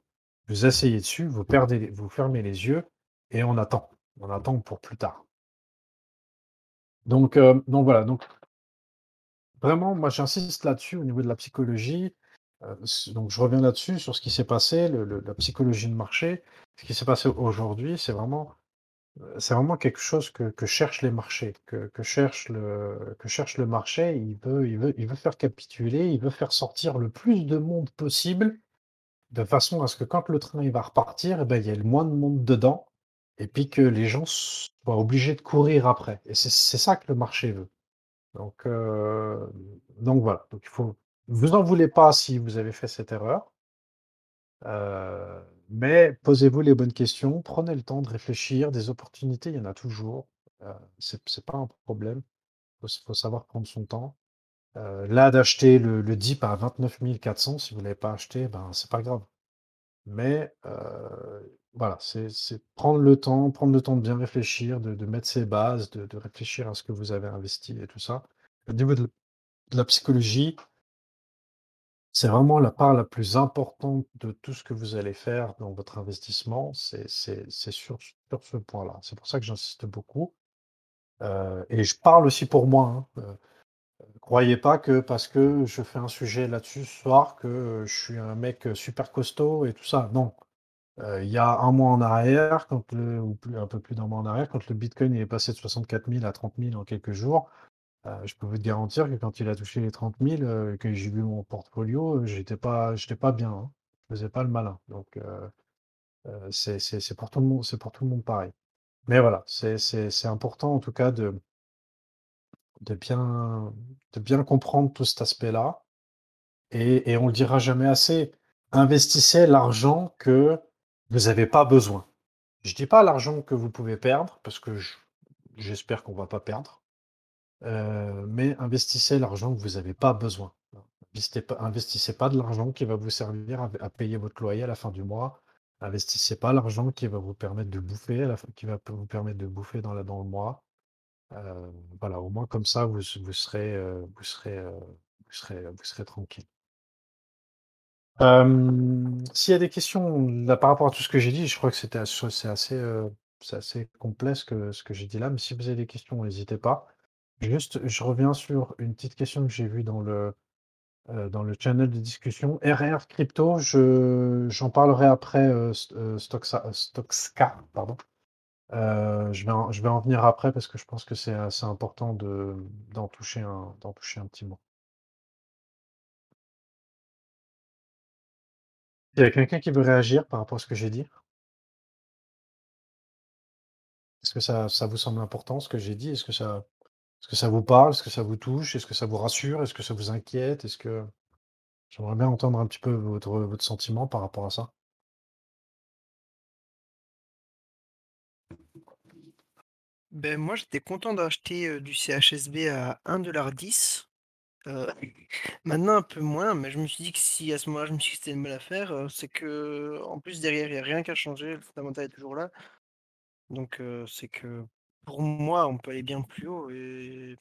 Vous asseyez dessus, vous, perdez, vous fermez les yeux et on attend. On attend pour plus tard. Donc, euh, donc voilà, donc vraiment, moi j'insiste là-dessus au niveau de la psychologie. Euh, donc je reviens là-dessus, sur ce qui s'est passé, la psychologie de marché. Ce qui s'est passé aujourd'hui, c'est vraiment, euh, c'est vraiment quelque chose que, cherchent les marchés, que, cherche le, que cherche le marché. Il veut, il, veut, il veut faire capituler, il veut faire sortir le plus de monde possible, de façon à ce que quand le train il va repartir, eh ben, il y ait le moins de monde dedans, et puis que les gens soient obligés de courir après. Et c'est ça que le marché veut. Donc, euh, donc voilà. Donc il faut, vous en voulez pas si vous avez fait cette erreur. Euh, mais posez-vous les bonnes questions, prenez le temps de réfléchir. Des opportunités, il y en a toujours. Euh, c'est pas un problème. Il faut, savoir prendre son temps. Euh, là, d'acheter le, le, DIP à 29 400, si vous ne l'avez pas acheté, ben, c'est pas grave. Mais euh, voilà, c'est prendre le temps, prendre le temps de bien réfléchir, de, mettre ses bases, de, réfléchir à ce que vous avez investi et tout ça. Au niveau de la psychologie, c'est vraiment la part la plus importante de tout ce que vous allez faire dans votre investissement, c'est sur ce point-là. C'est pour ça que j'insiste beaucoup, euh, et je parle aussi pour moi, hein, euh, croyez pas que parce que je fais un sujet là-dessus ce soir, que, je suis un mec, super costaud et tout ça. Non. Euh, il y a un mois en arrière, ou un peu plus d'un mois en arrière, quand le bitcoin est passé de 64 000 à 30 000 en quelques jours, euh, je peux vous garantir que quand il a touché les 30 000, euh, que j'ai vu mon portfolio, euh, j'étais pas, j'étais pas bien. Hein. Je faisais pas le malin. Donc, c'est pour tout le monde, c'est pour tout le monde pareil. Mais voilà, c'est important en tout cas de, de bien, de bien comprendre tout cet aspect-là. Et, et on le dira jamais assez. Investissez l'argent que vous avez pas besoin. Je dis pas l'argent que vous pouvez perdre, parce que je- j'espère qu'on va pas perdre. Euh, mais investissez l'argent que vous n'avez pas besoin. Investissez pas, de l'argent qui va vous servir à, payer votre loyer à la fin du mois. Investissez pas l'argent qui va vous permettre de bouffer, à la fin- qui va vous permettre de bouffer dans, le mois. Euh, voilà, au moins comme ça, vous, vous serez, euh, vous serez, vous serez, vous serez tranquille. S'il y a des questions par rapport à tout ce que j'ai dit, je crois que c'était assez, c'est assez, complet que, ce que j'ai dit là, mais si vous avez des questions, n'hésitez pas. Juste, je reviens sur une petite question que j'ai vue dans le, euh, dans le channel de discussion. RR Crypto, je, j'en parlerai après euh, euh, Stockska, pardon. Euh, je vais en, je vais en venir après parce que je pense que c'est assez important de, d'en toucher un, toucher un petit mot. Il y a quelqu'un qui veut réagir par rapport à ce que j'ai dit? Est-ce que ça, ça vous semble important ce que j'ai dit? Est-ce que ça, est-ce que ça vous parle? Est-ce que ça vous touche? Est-ce que ça vous rassure? Est-ce que ça vous inquiète? Est-ce que j'aimerais bien entendre un petit peu votre, sentiment par rapport à ça? Ben, moi, j'étais content d'acheter du CHSB à 1,10$. Euh, maintenant, un peu moins, mais je me suis dit que si à ce moment-là, je me suis dit que c'était une bonne affaire, c'est que en plus, derrière, il n'y a rien qui a changé. Le fondamental est toujours là. Donc, c'est que pour moi, on peut aller bien plus haut. Et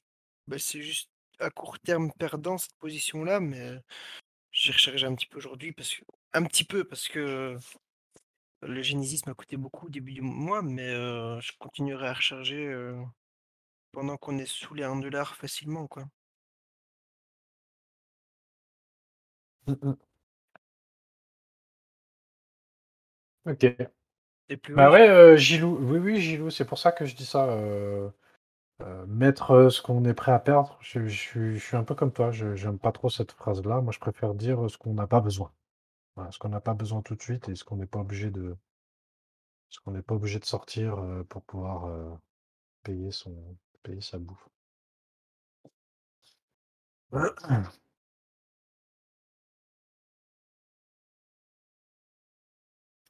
ben, c'est juste à court terme perdant cette position-là, mais j'ai rechargé un petit peu aujourd'hui parce que un petit peu parce que le Genesis m'a coûté beaucoup au début du mois, mais je continuerai à recharger pendant qu'on est sous les 1 dollar facilement, quoi. Mm, mm. Ok. Plus Bah ouais, euh, Gilou. Oui, oui, Gilou, c'est pour ça que je dis ça. euh, euh, mettre ce qu'on est prêt à perdre. Je, je suis je suis un peu comme toi. Je j'aime pas trop cette phrase-là. Moi, je préfère dire ce qu'on n'a pas besoin. Voilà, ce qu'on n'a pas besoin tout de suite et ce qu'on n'est pas obligé de, ce qu'on n'est pas obligé de sortir pour pouvoir payer son, payer sa bouffe.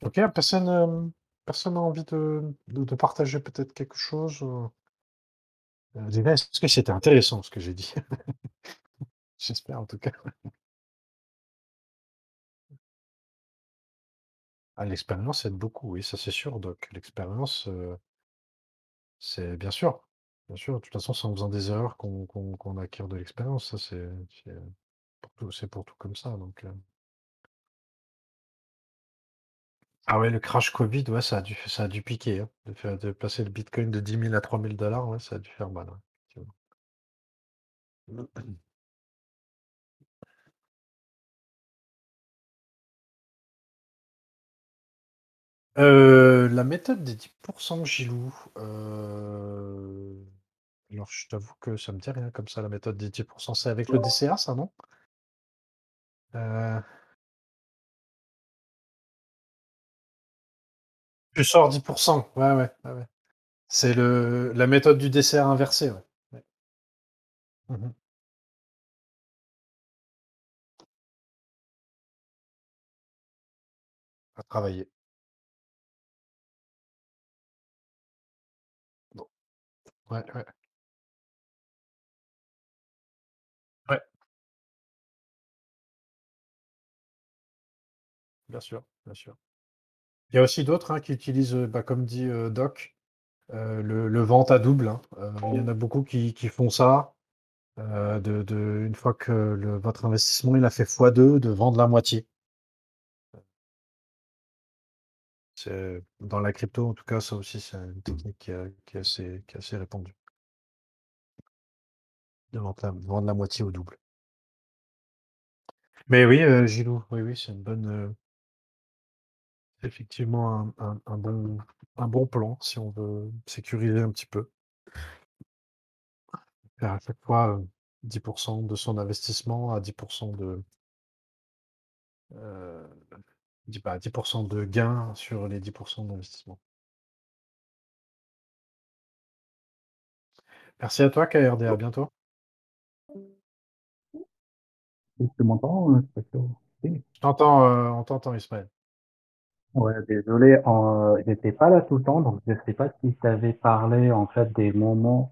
Ok, personne, personne n'a envie de, partager peut-être quelque chose. euh, euh, est-ce que c'était intéressant ce que j'ai dit? J'espère en tout cas. Ah, l'expérience aide beaucoup, oui, ça c'est sûr, Doc. L'expérience, euh, c'est bien sûr. Bien sûr, de toute façon, c'est en faisant des erreurs qu'on acquiert de l'expérience. Ça, c'est pour tout, comme ça. Donc. Ah ouais, le crash Covid, ouais, ça a dû, ça a dû piquer. hein, de, faire, de passer le Bitcoin de 10 000 à 3 000 dollars, ouais, ça a dû faire mal. ouais, effectivement. Euh, la méthode des 10% Gilou. euh, Alors, je t'avoue que ça me dit rien comme ça, la méthode des 10%. C'est avec le DCA, ça, non? Euh, Tu sors 10%. Ouais, ouais, ouais, ouais. C'est le la méthode du DCA inversé, ouais. Ouais. Mhm. À travailler. Bon. Ouais, ouais. Ouais, bien sûr, bien sûr. Il y a aussi d'autres hein, qui utilisent, euh, bah, comme dit euh, Doc, euh, le, le vente à double. hein. Il y en a beaucoup qui, font ça. de, une fois que votre investissement il a fait x2, de vendre la moitié. Dans la crypto, en tout cas, ça aussi, c'est une technique qui, est assez, répandue. De vendre la, vendre la moitié au double. Mais oui, Gilou, oui, oui, c'est une bonne, effectivement un, un- un bon, un bon plan si on veut sécuriser un petit peu. Faire à chaque fois euh, 10% de son investissement à 10% de, euh, 10, bah, 10% de gain sur les 10% d'investissement. Merci à toi, KRD, à bientôt. M'entends, euh. Je t'entends, euh, on t'entend, Ismaël. Ouais, désolé, en, j'étais pas là tout le temps, donc je sais pas si tu avais parlé en fait des moments,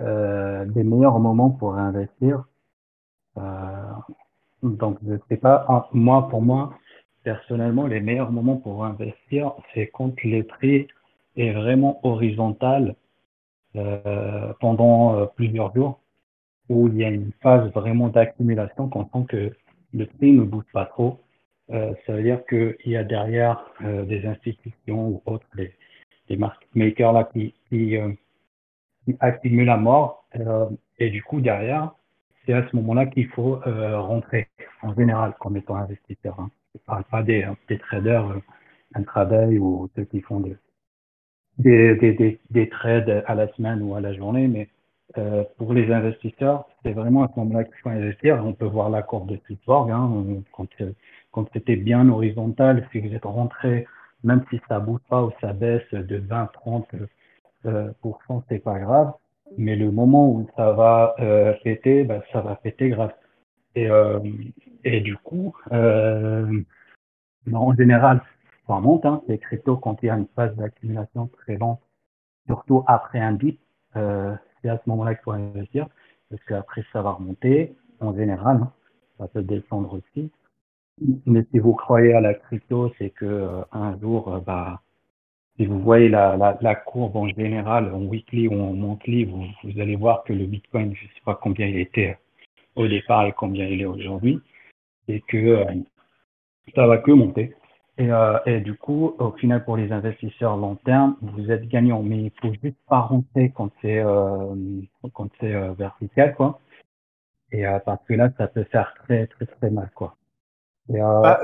euh, des meilleurs moments pour investir. Euh, donc je sais pas, moi pour moi, personnellement, les meilleurs moments pour investir, c'est quand le prix est vraiment horizontal euh, pendant euh, plusieurs jours, où il y a une phase vraiment d'accumulation, qu'on sent que le prix ne bouge pas trop. Euh, ça veut dire qu'il y a derrière euh, des institutions ou autres, des, des market makers là qui, qui, euh, accumulent à mort. Et du coup, derrière, c'est à ce moment-là qu'il faut rentrer, en général, comme étant investisseur. Hein. Je ne parle pas des, des traders intraday ou ceux qui font des, des, des, des, des trades à la semaine ou à la journée, mais pour les investisseurs, c'est vraiment à ce moment-là qu'il faut investir. On peut voir la courbe de Pittsburgh, hein, quand, quand c'était bien horizontal, si vous êtes rentré, même si ça bouge pas ou ça baisse de 20, 30% euh, c'est pas grave. Mais le moment où ça va euh, péter, ben, ça va péter grave. Et, euh, du coup, euh, en général, ça monte. Hein, les cryptos, quand il y a une phase d'accumulation très lente, surtout après un dip, euh, c'est à ce moment-là qu'il faut investir, parce qu'après ça va remonter, en général, hein, ça peut descendre aussi. Mais si vous croyez à la crypto, c'est que euh, un jour, euh, bah, si vous voyez la, la, la, courbe en général, en weekly ou en monthly, vous, vous allez voir que le Bitcoin, je ne sais pas combien il était au départ et combien il est aujourd'hui, et que euh, ça va que monter. Et, euh, et, du coup, au final, pour les investisseurs long terme, vous êtes gagnant, mais il faut juste pas rentrer quand c'est euh, quand c'est vertical, quoi. Et parce que là, ça peut faire très très très mal, quoi. Ah,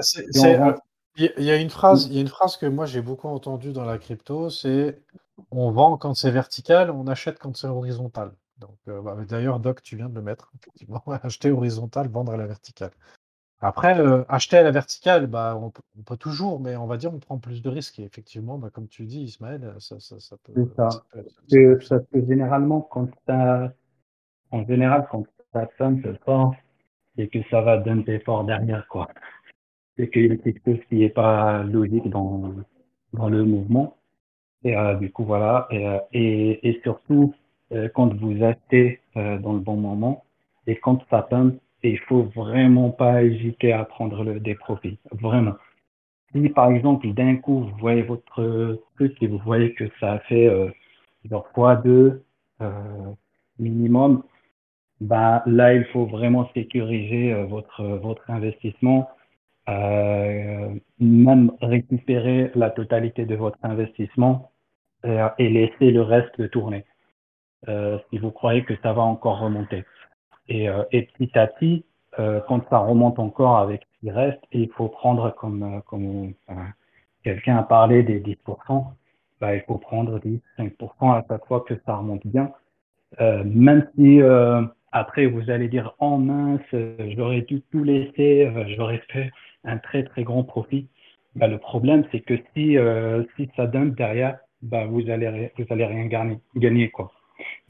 il y, a une phrase, il y a une phrase que moi j'ai beaucoup entendue dans la crypto, c'est on vend quand c'est vertical, on achète quand c'est horizontal. Donc, bah, d'ailleurs, Doc, tu viens de le mettre. Acheter horizontal, vendre à la verticale. Après, euh, acheter à la verticale, bah, on, peut, on, peut, toujours, mais on va dire on prend plus de risques. Et effectivement, bah, comme tu dis, Ismaël, ça, ça, ça peut. C'est ça. ça, peut, généralement, quand en général, quand ça sonne fort, c'est que ça va dumper fort derrière, quoi. C'est qu'il y a quelque chose qui n'est pas logique dans, dans le mouvement. Et euh, du coup, voilà. Et, euh, et, surtout, euh, quand vous achetez dans le bon moment et quand ça pump, il faut vraiment pas hésiter à prendre le, des profits. Vraiment. Si par exemple, d'un coup, vous voyez votre truc et vous voyez que ça fait genre fois deux minimum, ben là, il faut vraiment sécuriser votre, votre investissement. Euh, même récupérer la totalité de votre investissement euh, et laisser le reste tourner. Euh, si vous croyez que ça va encore remonter. Et, euh, et petit à petit, euh, quand ça remonte encore avec ce qui reste, il faut prendre comme, comme quelqu'un a parlé des 10%, bah, il faut prendre 10, 5% à chaque fois que ça remonte bien. même si après vous allez dire oh mince, j'aurais dû tout laisser, j'aurais fait un très très grand profit. Bah, le problème c'est que si si ça donne derrière, bah, vous allez vous allez rien gagner, gagner quoi.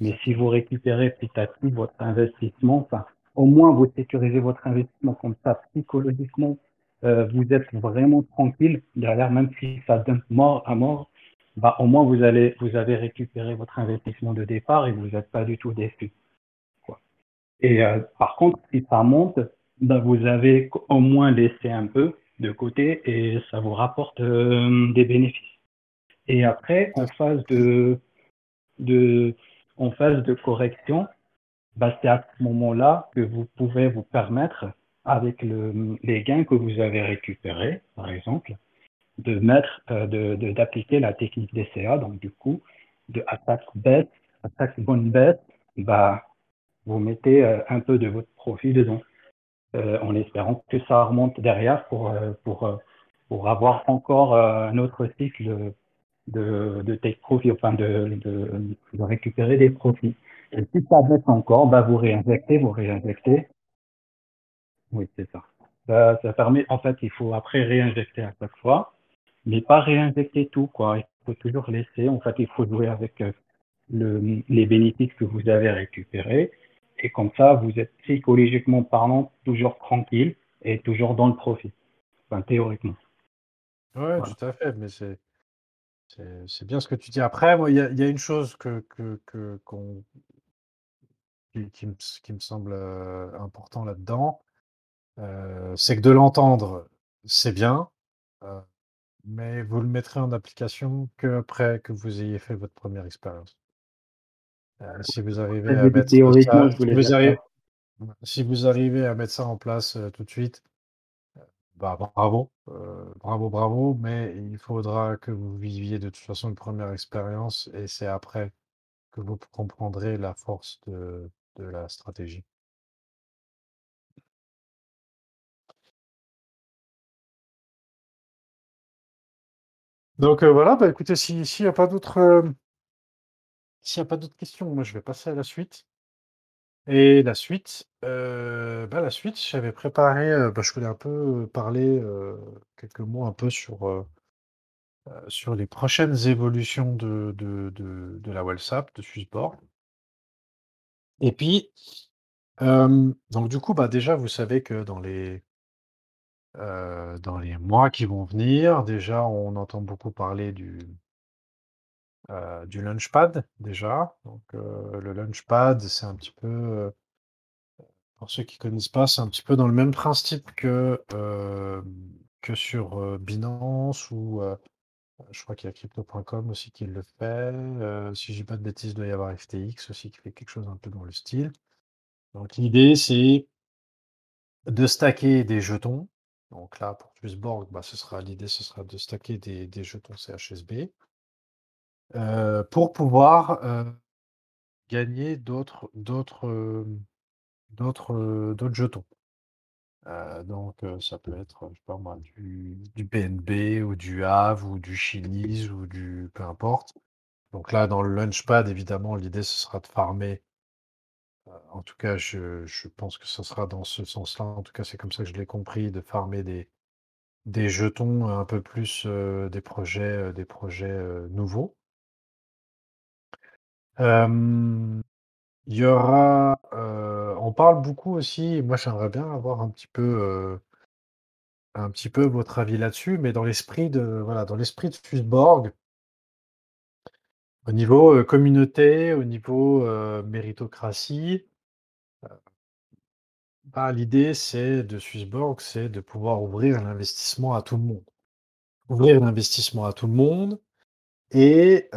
Mais si vous récupérez petit à petit votre investissement, au moins vous sécurisez votre investissement comme ça psychologiquement, euh, vous êtes vraiment tranquille derrière, même si ça donne mort à mort, bah, au moins vous allez vous avez récupéré votre investissement de départ et vous n'êtes pas du tout déçu. Et euh, par contre, si ça monte, bah, vous avez au moins laissé un peu de côté et ça vous rapporte euh, des bénéfices. Et après, en phase de, de, en phase de correction, bah, c'est à ce moment-là que vous pouvez vous permettre, avec le, les gains que vous avez récupérés, par exemple, de mettre, euh, de, d'appliquer la technique DCA, donc du coup, de attaque baisse, attaque bonne baisse, bah, vous mettez euh, un peu de votre profit dedans, euh, en espérant que ça remonte derrière pour, euh, pour, pour avoir encore un autre cycle de, de take profit, enfin de, de, de, récupérer des profits. Et si ça baisse encore, bah vous réinjectez, vous réinjectez. Oui, c'est ça. ça. ça. permet, en fait, il faut après réinjecter à chaque fois, mais pas réinjecter tout, quoi. Il faut toujours laisser, en fait, il faut jouer avec le, les bénéfices que vous avez récupérés. Et comme ça, vous êtes psychologiquement parlant toujours tranquille et toujours dans le profit, enfin théoriquement. Voilà. tout à fait, mais c'est c'est bien ce que tu dis. Après, moi, il y y a une chose que que que qu'on qui qui me s qui me semble, heu, important là-dedans, heu, c'est que de l'entendre, c'est bien, heu, mais vous le mettrez en application qu'après que vous ayez fait votre première expérience. Heu, si vous arrivez à mettre ça si vous si arrivez à mettre ça en place, heu, tout de suite, bah, bravo, bravo, bravo, mais il faudra que vous viviez de toute façon une première expérience et c'est après que vous comprendrez la force de de la stratégie. Donc, voilà, bah, écoutez, si s'il y a pas d'autres, s'il y a pas d'autres questions, moi je vais passer à la suite. Et la suite, heu, bah, la suite, j'avais préparé, heu, bah, je voulais un peu parler, heu, quelques mots un peu sur, sur les prochaines évolutions de de de la WhatsApp, de Swissborg et puis, donc du coup, bah, déjà, vous savez que dans les, dans les mois qui vont venir, déjà, on entend beaucoup parler du heu, du Launchpad déjà. Donc, heu, le Launchpad, c'est un petit peu, heu, pour ceux qui connaissent pas, c'est un petit peu dans le même principe que, que sur, Binance ou, je crois qu'il y a Crypto.com aussi qui le fait. Si je dis pas de bêtises, il doit y avoir FTX aussi qui fait quelque chose un peu dans le style. Donc l'idée, c'est de stacker des jetons. Donc là, pour Swissborg, bah, ce sera l'idée, ce sera de stacker des des jetons CHSB, heu, pour pouvoir, heu Gagner d'autres d'autres, hem, d'autres, d'autres jetons. Donc ça peut être, du du BNB ou du Aave ou du Chiliz ou du peu importe. Donc là, dans le Launchpad, évidemment, l'idée, ce sera de farmer, en tout cas, je je pense que ce sera dans ce sens-là, en tout cas, c'est comme ça que je l'ai compris, de farmer des des jetons un peu plus, des projets, des projets, nouveaux. Il y aura, on parle beaucoup aussi moi j'aimerais bien avoir un petit peu, un petit peu votre avis là-dessus, mais dans l'esprit de voilà, dans l'esprit de Swissborg, au niveau, communauté, au niveau, méritocratie, bah, l'idée c'est de Swissborg, c'est de pouvoir ouvrir l'investissement à tout le monde. Ouvrir l'investissement à tout le monde et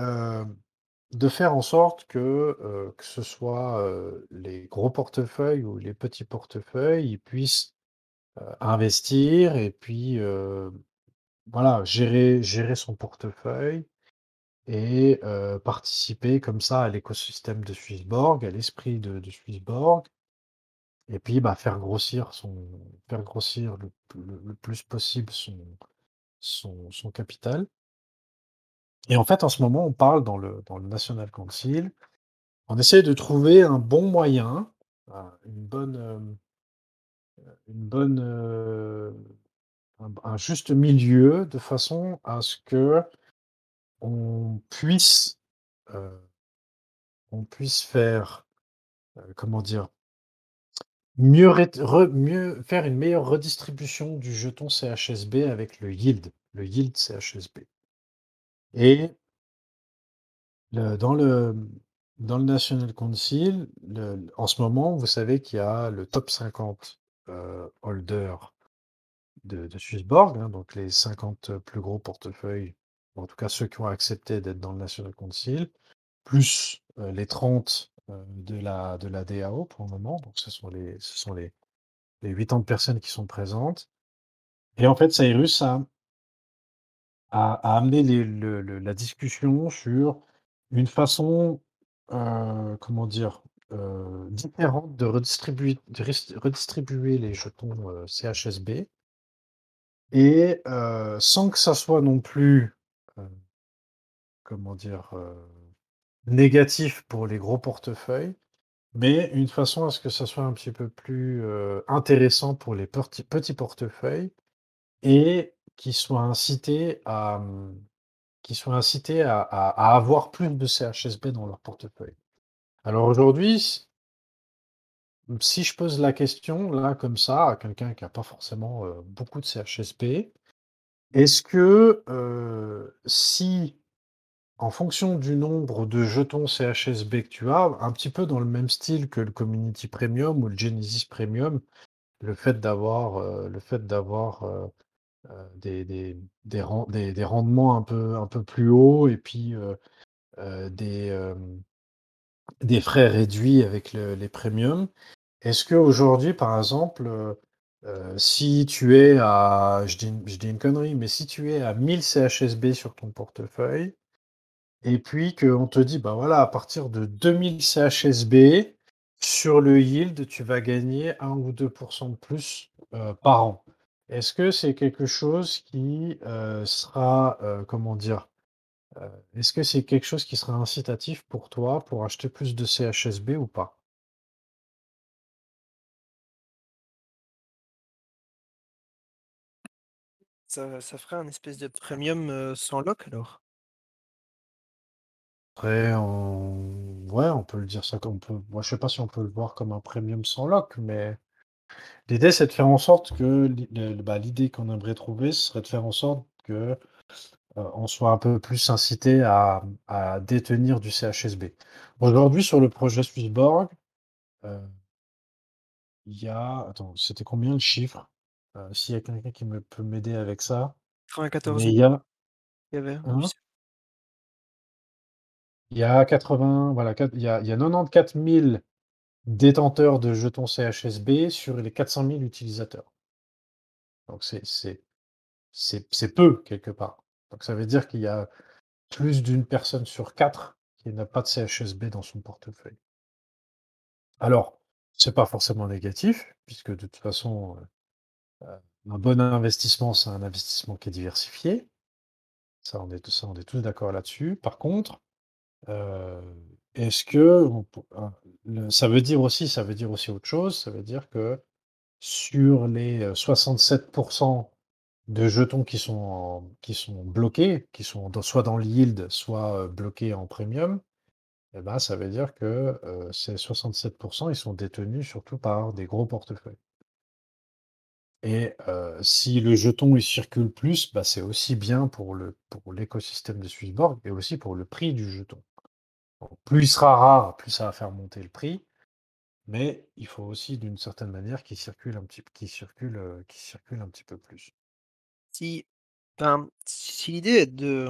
de faire en sorte que, heu, que ce soit, heu, les gros portefeuilles ou les petits portefeuilles, ils puissent Heu, investir et puis, voilà, gérer gérer son portefeuille et participer comme ça à l'écosystème de Swissborg, à l'esprit de de Swissborg et puis, bah, faire grossir son faire grossir le plus possible son capital et en fait, en ce moment, on parle dans le dans le National Council, on essaie de trouver un bon moyen, heu, une bonne, hem, une bonne, heu, un juste milieu de façon à ce que On puisse, on puisse faire, comment dire? Mieux faire une meilleure redistribution du jeton CHSB avec le yield, le yield CHSB et dans le, dans le National Council, en ce moment, vous savez qu'il y a le top 50, heu, holders de de Swissborg, hein, donc les 50 plus gros portefeuilles, en tout cas ceux qui ont accepté d'être dans le National Council. plus, heu, les 30, heu, de la de la DAO pour le moment. Donc ce sont les ce sont les les 80 personnes qui sont présentes et en fait, Cyrus a a a amené les le le la discussion sur une façon, heu, comment dire? Heu, différente de redistribuer redistribuer les jetons, heu, CHSB et sans que ça soit non plus, comment dire? Négatif pour les gros portefeuilles. Mais une façon à ce que ça soit un petit peu plus, intéressant pour les petits portefeuilles et qui soient incités à, mmh, qui soient incités à à avoir plus de CHSB dans leur portefeuille. Alors aujourd'hui, s si je pose la question là comme ça à quelqu'un qui a pas forcément, beaucoup de CHSB, Est-ce que si, en fonction du nombre de jetons CHSB que tu as, un petit peu dans le même style que le Community Premium ou le Genesis Premium, le fait d'avoir le fait d'avoir euh, des, des, des, ren- des- des rendements un peu, plus hauts et puis euh, euh, des, frais réduits avec le- les premiums. Est-ce qu'aujourd'hui, par exemple, si tu es à, je mais si à 1000 CHSB sur ton portefeuille, et puis qu'on te dit, bah à partir de 2000 CHSB, sur le yield, tu vas gagner 1 ou 2% de plus par an. Est-ce que c'est quelque chose qui euh, sera, euh, comment dire, euh, est-ce que c'est quelque chose qui sera incitatif pour toi pour acheter plus de CHSB ou pas? Ça, ça ferait un espèce de premium euh, sans lock alors? Après, on... ouais, on peut le dire ça comme on peut. Moi, je sais pas si on peut le voir comme un premium sans lock, mais l'idée, c'est de faire en sorte que bah, l'idée qu'on aimerait trouver, ce serait de faire en sorte que euh, on soit un peu plus incité à, à détenir du CHSB. Aujourd'hui, sur le projet Swissborg, euh, il y a. Attends, c'était combien le chiffre? Euh, s'il y a quelqu'un qui me peut m'aider avec ça. 94 Mais il 000, y a. il y avait. Hein? Il y a 80, voilà, il y a, il y a 94 000 détenteurs de jetons CHSB sur les 400 000 utilisateurs. Donc c'est peu quelque part. Donc ça veut dire qu'il y a plus d'une personne sur quatre qui n'a pas de CHSB dans son portefeuille. Alors, c'est pas forcément négatif, puisque de toute façon, euh, euh, un bon investissement, c'est un investissement qui est diversifié. Ça, on est, ça, on est tous d'accord là-dessus. Par contre, euh, est-ce que euh, ça veut dire aussi, ça veut dire aussi autre chose, ça veut dire que sur les euh, 67% de jetons qui sont, bloqués, qui sont soit dans le yield, soit euh, bloqués en premium, eh ben, ça veut dire que euh, ces 67%, ils sont détenus surtout par des gros portefeuilles. Et euh, si le jeton il circule plus, bah, c'est aussi bien pour pour l'écosystème de Swissborg et aussi pour le prix du jeton. Plus il sera rare, plus ça va faire monter le prix, mais il faut aussi d'une certaine manière qu'il circule un petit circule, euh, qu'il circule un petit peu plus. Si, l'idée est de,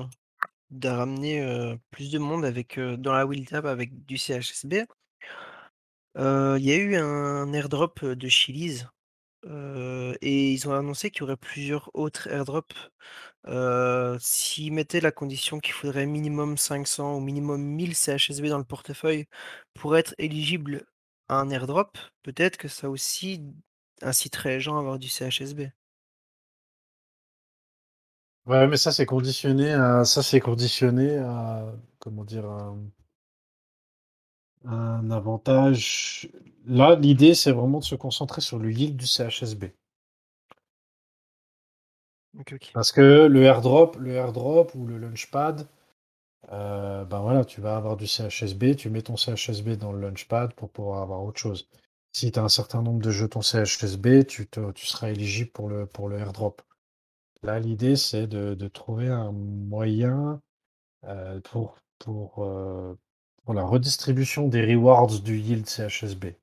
ramener euh, plus de monde euh, dans la wheel tab avec du CHSB, il y a eu un airdrop de Chili's et ils ont annoncé qu'il y aurait plusieurs autres airdrops. S'ils mettaient la condition qu'il faudrait minimum 500 ou minimum 1000 CHSB dans le portefeuille pour être éligible à un airdrop, peut-être que ça aussi inciterait les gens à avoir du CHSB. Ouais, mais ça c'est conditionné à ça c'est conditionné à comment dire un, un avantage. Là, l'idée c'est vraiment de se concentrer sur le yield du CHSB. Parce que le airdrop, le airdrop ou le launchpad, euh, ben voilà, tu vas avoir du CHSB, tu mets ton CHSB dans le launchpad pour pouvoir avoir autre chose. Si tu as un certain nombre de jetons CHSB, tu, te- tu seras éligible pour le, pour le airdrop. Là, l'idée, c'est de, de trouver un moyen euh, pour, pour, euh, pour la redistribution des rewards du yield CHSB.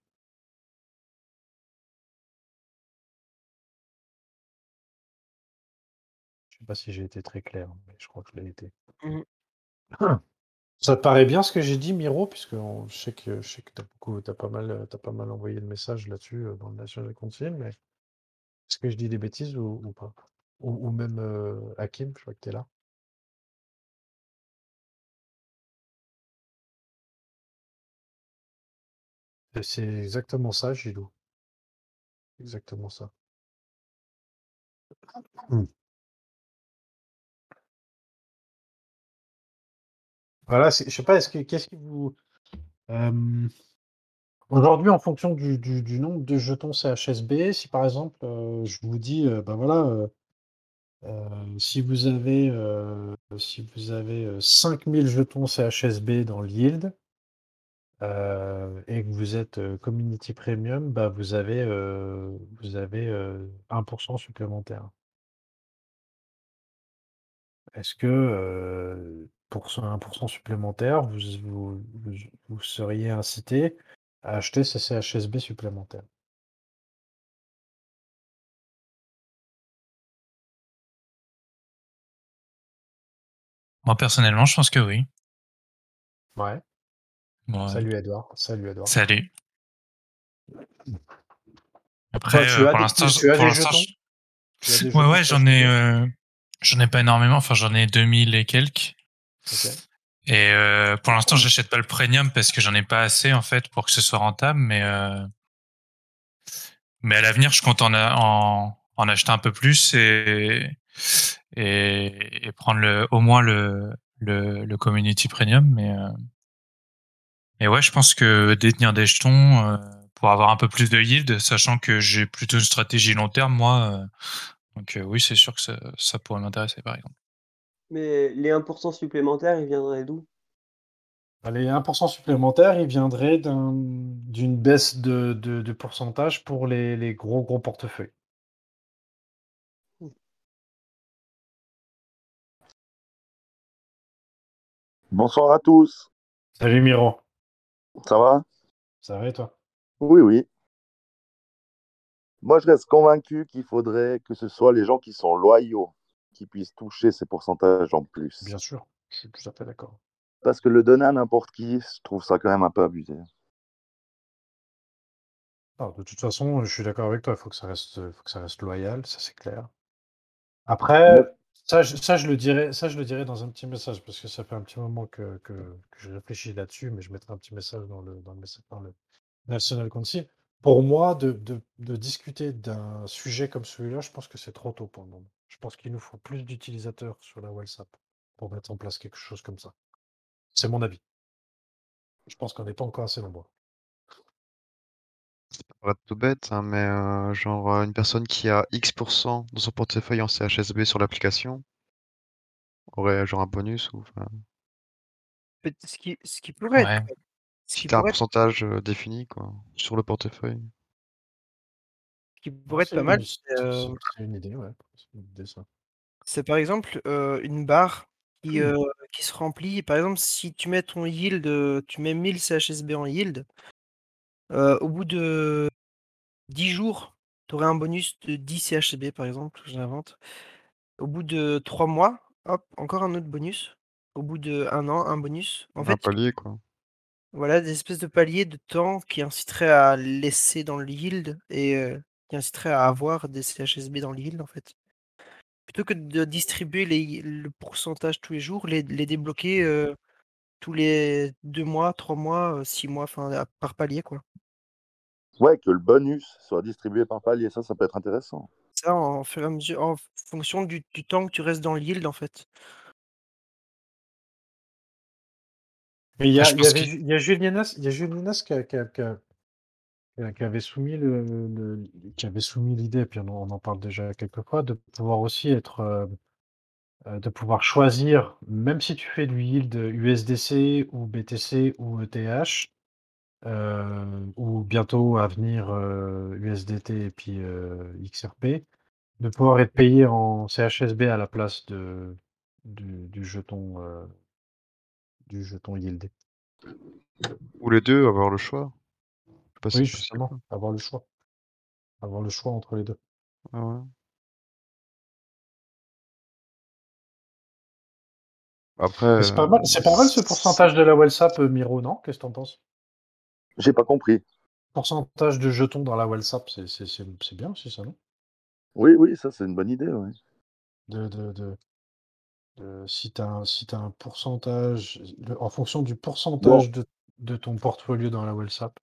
Je sais pas si j'ai été très clair, mais je crois que je l'ai été. Mhm. Ça te paraît bien ce que j'ai dit, Miro, puisque on- je sais que je sais que t'as beaucoup, t'as pas mal, envoyé de messages là-dessus euh, dans le National Council, mais est-ce que je dis des bêtises ou, ou pas? Ou, ou même euh, Hakim, je crois que t'es là. C'est exactement ça, Gilou. Exactement ça. Hmm. Voilà, c'est- je sais pas, est-ce que qu'est-ce qui vous aujourd'hui en fonction du, nombre de jetons CHSB, si par exemple je vous dis ben voilà si vous avez si vous avez euh, 5000 jetons CHSB dans le yield euh, et que vous êtes euh, community premium, bah vous avez euh, vous avez euh, 1% supplémentaire. est-ce que euh, pour ce 1% supplémentaire, vous, vous, vous, vous seriez incité à acheter ces CHSB supplémentaires? Moi, personnellement, je pense que oui. Ouais. Ouais. Salut Edouard. Salut Edouard. Salut. Après, Toi, tu euh, as pour l'instant, je- Ouais, ouais, j'en ai, euh, j'en ai pas énormément. Enfin, j'en ai 2000 et quelques. Et euh, pour l'instant, j'achète pas le premium parce que j'en ai pas assez en fait pour que ce soit rentable. Mais euh, mais à l'avenir, je compte en, a- en en acheter un peu plus et et, et prendre le au moins le le, le community premium. Mais euh, et ouais, je pense que détenir des jetons euh, pour avoir un peu plus de yield, sachant que j'ai plutôt une stratégie long terme, moi. euh, donc euh, oui, c'est sûr que ça, ça pourrait m'intéresser par exemple. Mais les 1% supplémentaires, ils viendraient d'où? Les 1% supplémentaires, ils viendraient d'un- d'une baisse de, de, de pourcentage pour les, les gros gros portefeuilles. Bonsoir à tous. Salut Miro, Ça va? Ça va et toi? Oui, oui. Moi, je reste convaincu qu'il faudrait que ce soit les gens qui sont loyaux qui puissent toucher ces pourcentages en plus. Bien sûr, je suis tout à fait d'accord. Parce que le donner à n'importe qui, je trouve ça quand même un peu abusé. Alors, de toute façon, je suis d'accord avec toi, il faut que ça reste, faut que ça reste loyal, ça c'est clair. Après, ça, je, ça, je le dirais, ça, je le dirais dans un petit message, parce que ça fait un petit moment que, que, que je réfléchis là-dessus, mais je mettrai un petit message dans le, dans le, dans le National Council. Pour moi, de, de, de discuter d'un sujet comme celui-là, je pense que c'est trop tôt pour le moment. Je pense qu'il nous faut plus d'utilisateurs sur la WhatsApp pour mettre en place quelque chose comme ça. C'est mon avis. Je pense qu'on n'est pas encore assez nombreux. Ça paraît tout bête, hein, mais euh, genre euh, une personne qui a X% dans son portefeuille en CHSB sur l'application aurait genre un bonus ou enfin, Peut- Ce qui, ce qui pourrait Ouais. être, ce si qui t'as un pourrait être, pourcentage euh, défini quoi sur le portefeuille. ce qui pourrait être C'est pas mal, une- c'est, c'est- euh, c'est- c'est une idée, ouais. C'est une idée, ça. c'est par exemple euh, une barre qui, euh, qui se remplit. Par exemple, si tu mets ton yield, euh, tu mets 1000 CHSB en yield, euh, au bout de 10 jours, tu aurais un bonus de 10 CHSB, par exemple, j'invente. Au bout de 3 mois, hop, encore un autre bonus. Au bout de un an, un bonus. En un fait, palier quoi. Voilà, des espèces de paliers de temps qui inciteraient à laisser dans le yield et euh, qui inciteraient à avoir des CHSB dans le yield en fait. Plutôt que de distribuer les, le pourcentage tous les jours, les, les débloquer euh, tous les deux mois, trois mois, six mois, enfin par palier quoi. Ouais, que le bonus soit distribué par palier, ça, ça peut être intéressant. Ça en, fur et à mesure, en fonction du, du temps que tu restes dans le yield en fait. Mais il y Ah, a, je il y pense avait, que- Ju- il y a Julienas, il y a Julienas qui, a- qui a- qui a- qui avait soumis le, le- qui avait soumis l'idée, puis on, en- on en parle déjà quelques fois, de pouvoir aussi être, euh, euh, de pouvoir choisir, même si tu fais du yield USDC ou BTC ou ETH, euh, ou bientôt à venir euh, USDT et puis euh, XRP, de pouvoir être payé en CHSB à la place de, du, du jeton, euh, du jeton yieldé. Ou les deux, avoir le choix. Oui, justement, avoir le choix. Avoir le choix entre les deux. Ah ouais. Après, Mais C'est pas euh, mal, c'est pas mal ce pourcentage de la WhatsApp, euh, Miro, non? Qu'est-ce que t'en penses? J'ai pas compris. Pourcentage de jetons dans la WhatsApp, c'est c'est- c'est- c'est bien aussi, ça, non? Oui, oui, ça, c'est une bonne idée, ouais. De, de, de, de- si tu as, un- si t'as un pourcentage, le- en fonction du pourcentage de, de ton portfolio dans la WhatsApp.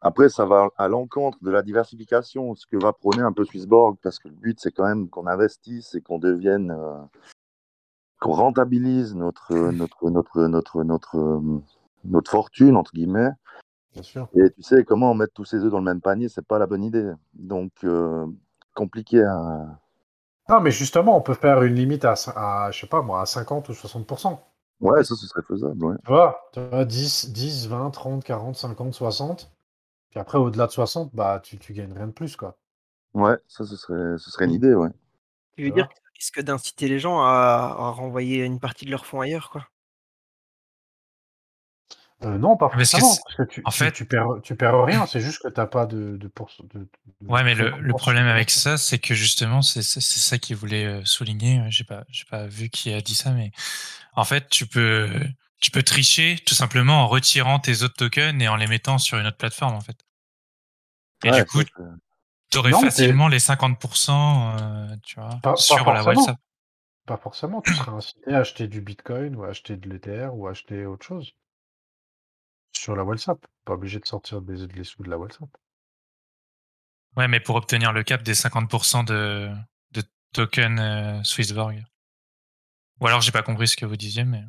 Après, ça va à l'encontre de la diversification, ce que va prôner un peu Swissborg, parce que le but, c'est quand même qu'on investisse et qu'on devienne, euh, qu'on rentabilise notre, notre, notre, notre, notre, euh, notre fortune, entre guillemets. Bien sûr. Et tu sais, comment mettre tous ses œufs dans le même panier, c'est pas la bonne idée. Donc, euh, compliqué à. Non, mais justement, on peut faire une limite à, à, je sais pas moi, à 50 ou 60%. Ouais, ça, ce serait faisable, ouais. Tu vois, tu vois 10, 10, 20, 30, 40, 50, 60. Puis après, au-delà de 60, bah, tu, tu gagnes rien de plus, quoi. Ouais, ça, ce serait, ce serait une idée, ouais. Tu veux dire que risques d'inciter les gens à à renvoyer une partie de leurs fonds ailleurs, quoi. Heu, non, pas Parce que forcément, parce que tu en fait tu perds, tu perds rien, c'est juste que tu as pas de de pource de de Ouais, mais le problème avec ça, c'est que justement, c'est ça qu'il voulait, souligner, j'ai pas pas vu qui a dit ça, mais en fait, tu peux tu peux tricher tout simplement en retirant tes autres tokens et en les mettant sur une autre plateforme, en fait. Et Ouais, du coup, ça, c'est tu aurais Non, mais tu es facilement les 50 heu, tu vois, Pas pas sur la. Wallsap. Pas forcément, tu seras incité à acheter du bitcoin ou à acheter de l'Ether ou à acheter autre chose. Sur la Wallsap, pas obligé de sortir des sous de la Wallsap. Ouais, mais pour obtenir le cap des 50 de de tokens, heu, Swissborg. Ou alors j'ai pas compris ce que vous disiez, mais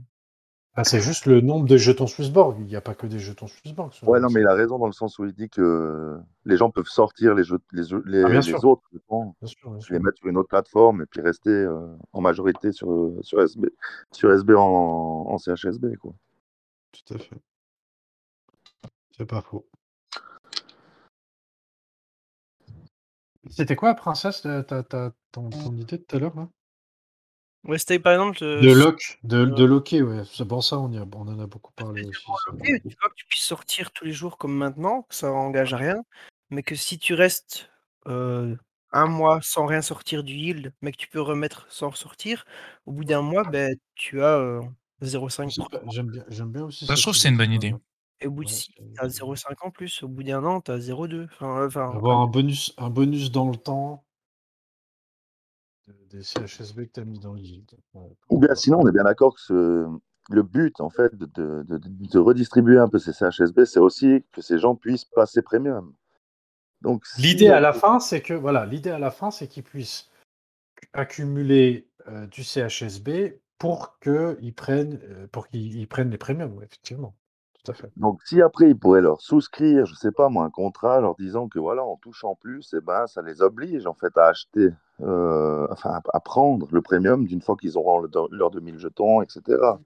Ah, c'est juste le nombre de jetons Swissborg, il y a pas que des jetons Swissborg Ouais, non, mais il a raison dans le sens où il dit que les gens peuvent sortir les jeux les jeux Ah les bien les sûr. autres jetons, Bien sûr, bien les mettre sur une autre plateforme et puis rester, heu, en majorité sur, SB sur SB en en CHSB, quoi. Tout à fait. C'est pas faux. C'était quoi, Princesse, ta ta ta ton ton idée tout à l'heure, là? Ouais, c'était par exemple, heu, De s lock, de de locker, ouais, c'est pour ça on y a on en a beaucoup parlé aussi, tu vois? Que tu puisses sortir tous les jours comme maintenant, que ça engage à rien, mais que si tu restes, heu, 1 mois sans rien sortir du yield, mais que tu peux remettre sans ressortir, au bout d'un mois, beh, tu as, heu, 0,5 C'est pas j'aime bien j'aime bien aussi ça, je trouve que c'est une bonne idée. et au bout de Ouais, 6 c'est une tu as bonne idée. 0,5 en plus, au bout d'1 an, tu as 0,2 enfin, enfin, Avoir un un bonus un bonus dans le temps des CHSB que tu as mis dans le yield. Ouais, Ou bien sinon, on est bien d'accord que ce le but, en fait, de de de de redistribuer un peu ces CHSB, c'est aussi que ces gens puissent passer premium. Donc si L'idée on à la fin, c'est que voilà, l'idée à la fin, c'est qu'ils puissent accumuler, heu, du CHSB pour qu'ils prennent, heu, pour qu'ils ils prennent les premiums, effectivement. Tout à fait. donc si après ils pourraient leur souscrire, je sais pas moi, un contrat leur disant que voilà, en touchant plus et ben, ça les oblige en fait à acheter, heu, enfin à prendre le premium d'une fois qu'ils auront le leurs 2 000 jetons et cetera.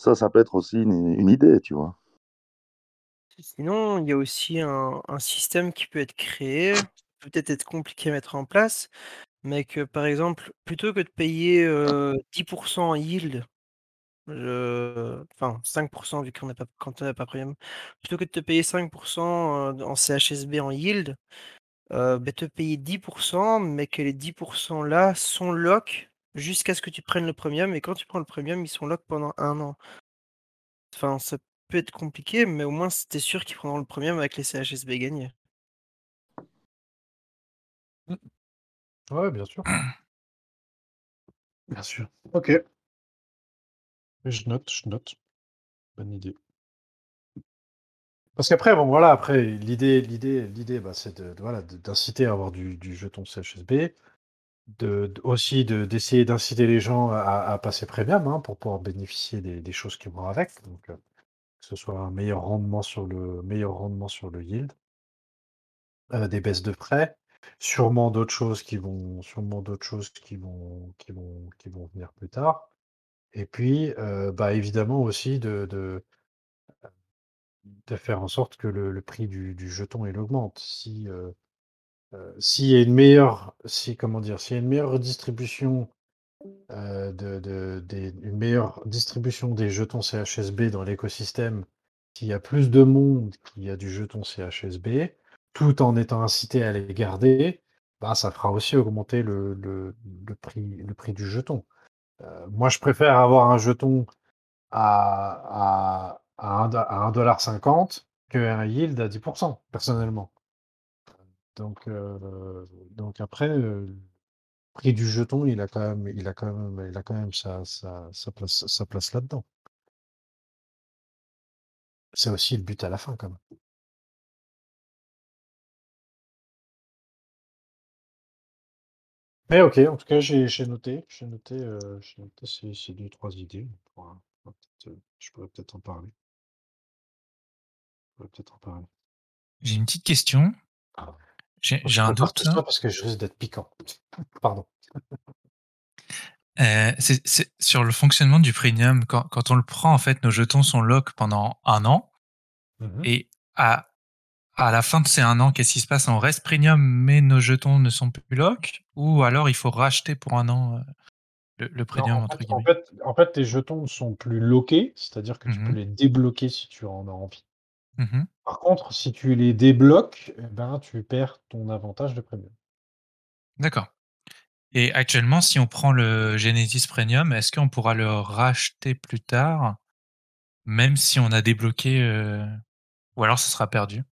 Ça, ça peut être aussi une une idée, tu vois? Sinon, il y a aussi un un système qui peut être créé, peut-être être compliqué à mettre en place, mais que par exemple, plutôt que de payer, heu, 10% en yield, enfin 5 vu qu'on n'a pas quand on n'a pas premium, plutôt que de te payer 5 heu, en CHSB en yield, heu, beh, te payer 10% mais que les 10% là sont lock jusqu'à ce que tu prennes le premium et quand tu prends le premium, ils sont lock pendant 1 an. Enfin, ça peut être compliqué, mais au moins, c tu sûr qu'ils prendront le premium avec les CHSB gagnés. Mmh. Ouais, bien sûr. Bien sûr. OK. Je note, je note. Bonne idée. Parce qu'après, bon, voilà, après, l'idée l'idée l'idée, bah, c'est de voilà, d'inciter à avoir du jeton CHSB, de aussi de d'essayer d'inciter les gens à passer premium, hein, pour pouvoir bénéficier des choses qui vont avec, donc heu, que ce soit un meilleur rendement sur le meilleur rendement sur le yield. Heu, des baisses de frais, sûrement d'autres choses qui vont sûrement d'autres choses qui vont qui vont qui vont venir plus tard et puis, bah, évidemment aussi de de de faire en sorte que le prix du du jeton, il augmente. Si, s'il y a une meilleure si comment dire? S'il y a une meilleure redistribution, de de des une meilleure distribution des jetons CHSB dans l'écosystème, s'il y a plus de monde qui a du jeton CHSB, tout en étant incité à les garder, bah, ça fera aussi augmenter le le le prix le prix du jeton. Heu, moi, je préfère avoir un jeton à à à un do à 1,50 $, qu'un yield à 10% personnellement. Donc heu, donc après, heu, le prix du jeton, il a quand même il a quand même il a quand même sa sa place sa place là-dedans. C'est aussi le but à la fin, quand même. Mais OK, en tout cas, j'ai j'ai noté j'ai noté, heu, j'ai noté ces ces 2-3 idées. On pourra on pourra peut-être, heu, je pourrais peut-être en parler. Peut-être en parler. J'ai une petite question. J'ai Faut que j'ai je un prépare doute tout là. ça parce que je risque d'être piquant. Pardon. Heu, c'est c'est sur le fonctionnement du premium, quand quand on le prend, en fait, nos jetons sont lock pendant 1 an Mmh mh. et à à la fin de ces un an, qu'est-ce qui se passe? On reste premium, mais nos jetons ne sont plus lock? Ou alors il faut racheter pour un an, heu, le Non, premium en entre fait en guillemets? fait en fait, tes jetons ne sont plus lockés, c'est-à-dire que tu peux Mmh les débloquer si tu en as envie. Mmh Par contre, si tu les débloques, eh ben, tu perds ton avantage de premium. D'accord. Et actuellement, si on prend le Genesis Premium, est-ce qu'on pourra le racheter plus tard, même si on a débloqué, heu, ou alors ce sera perdu?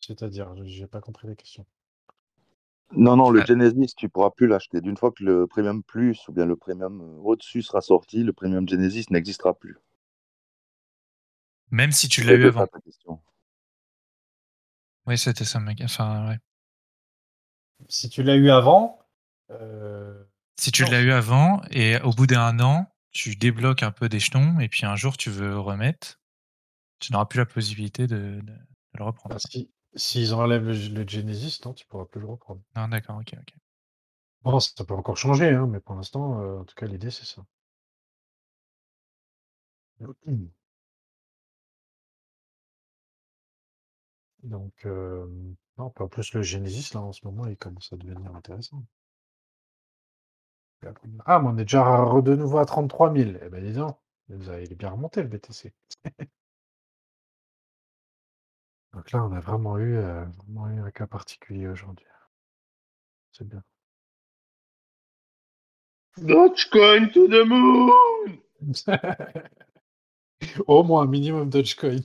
C'est-à-dire? J'ai pas compris la question. Non, non, le. Genesis, tu pourras plus l'acheter. D'une fois que le Premium Plus ou bien le Premium euh, au-dessus sera sorti, le Premium Genesis n'existera plus. Même si tu l'as eu avant? à ta question. Oui, c'était ça ma enfin, ouais. Si tu l'as eu avant, heu, Si tu l'as eu avant et au bout d'un an, tu débloques un peu des jetons et puis un jour tu veux remettre, tu n'auras plus la possibilité de de de le reprendre. si s'ils enlèvent le le Genesis, non, tu pourras plus le reprendre. Ah d'accord, OK, OK. Bon, ça peut encore changer, hein, mais pour l'instant, heu, en tout cas, l'idée, c'est ça. Donc, hem, non, plus, le Genesis, là, en ce moment, il commence à devenir intéressant. Ah, mais on est déjà de nouveau à 33 000. Eh ben, dis donc, il est bien remonté, le BTC. Donc là, on a vraiment eu, heu, vraiment eu un cas particulier aujourd'hui. C'est bien. Dogecoin to the moon! Au moins, minimum Dogecoin.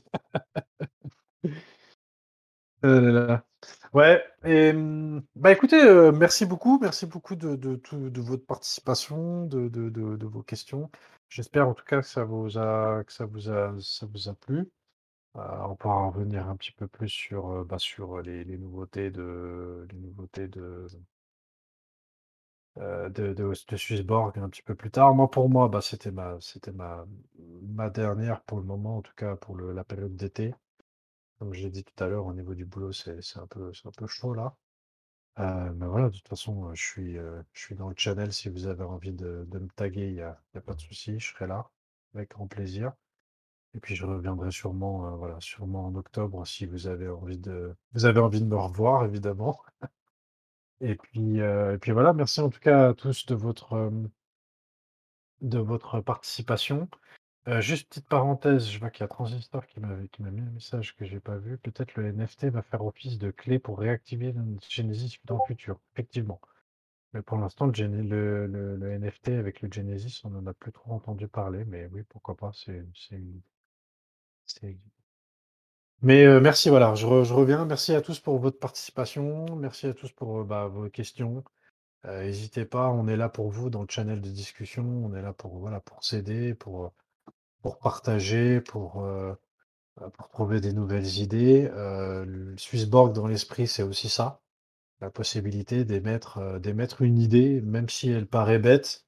Oh là là. Ouais, et mmh, bah, écoutez, heu, merci beaucoup, merci beaucoup de de tout de votre participation, de de de de vos questions. J'espère en tout cas que ça vous a que ça vous a ça vous a plu. Heu, on pourra revenir un petit peu plus sur, bah, les nouveautés de les de de de un petit peu plus tard. Moi, pour moi, bah, c'était ma ma ma dernière pour le moment, en tout cas pour la période d'été. Comme j'ai dit tout à l'heure, au niveau du boulot, c'est un peu chaud là. Mais voilà, de toute façon, je suis, dans le channel. Si vous avez envie de me taguer, il y a il y a pas de souci, je serai là, avec grand plaisir. Et puis je reviendrai sûrement, heu, voilà, sûrement en octobre si vous avez envie de vous avez envie de me revoir évidemment. Et puis, heu, et puis voilà, merci en tout cas à tous de votre, de votre participation. Heu, juste petite parenthèse, je vois qu'il y a Transistor qui m'a mis un message que j'ai pas vu. Peut-être le NFT va faire office de clé pour réactiver le Genesis dans le futur. Effectivement. Mais pour l'instant, le le le NFT avec le Genesis, on en a plus trop entendu parler, mais oui, pourquoi pas, c'est c'est mais heu, merci, voilà, je je reviens. Merci à tous pour votre participation. Merci à tous pour, heu, bah, vos questions. Heu, hésitez pas, on est là pour vous dans le channel de discussion. On est là pour, voilà, pour s'aider, pour, pour partager, pour, pour trouver des nouvelles idées. Le Swissborg dans l'esprit, c'est aussi ça, la possibilité d'émettre, une idée, même si elle paraît bête.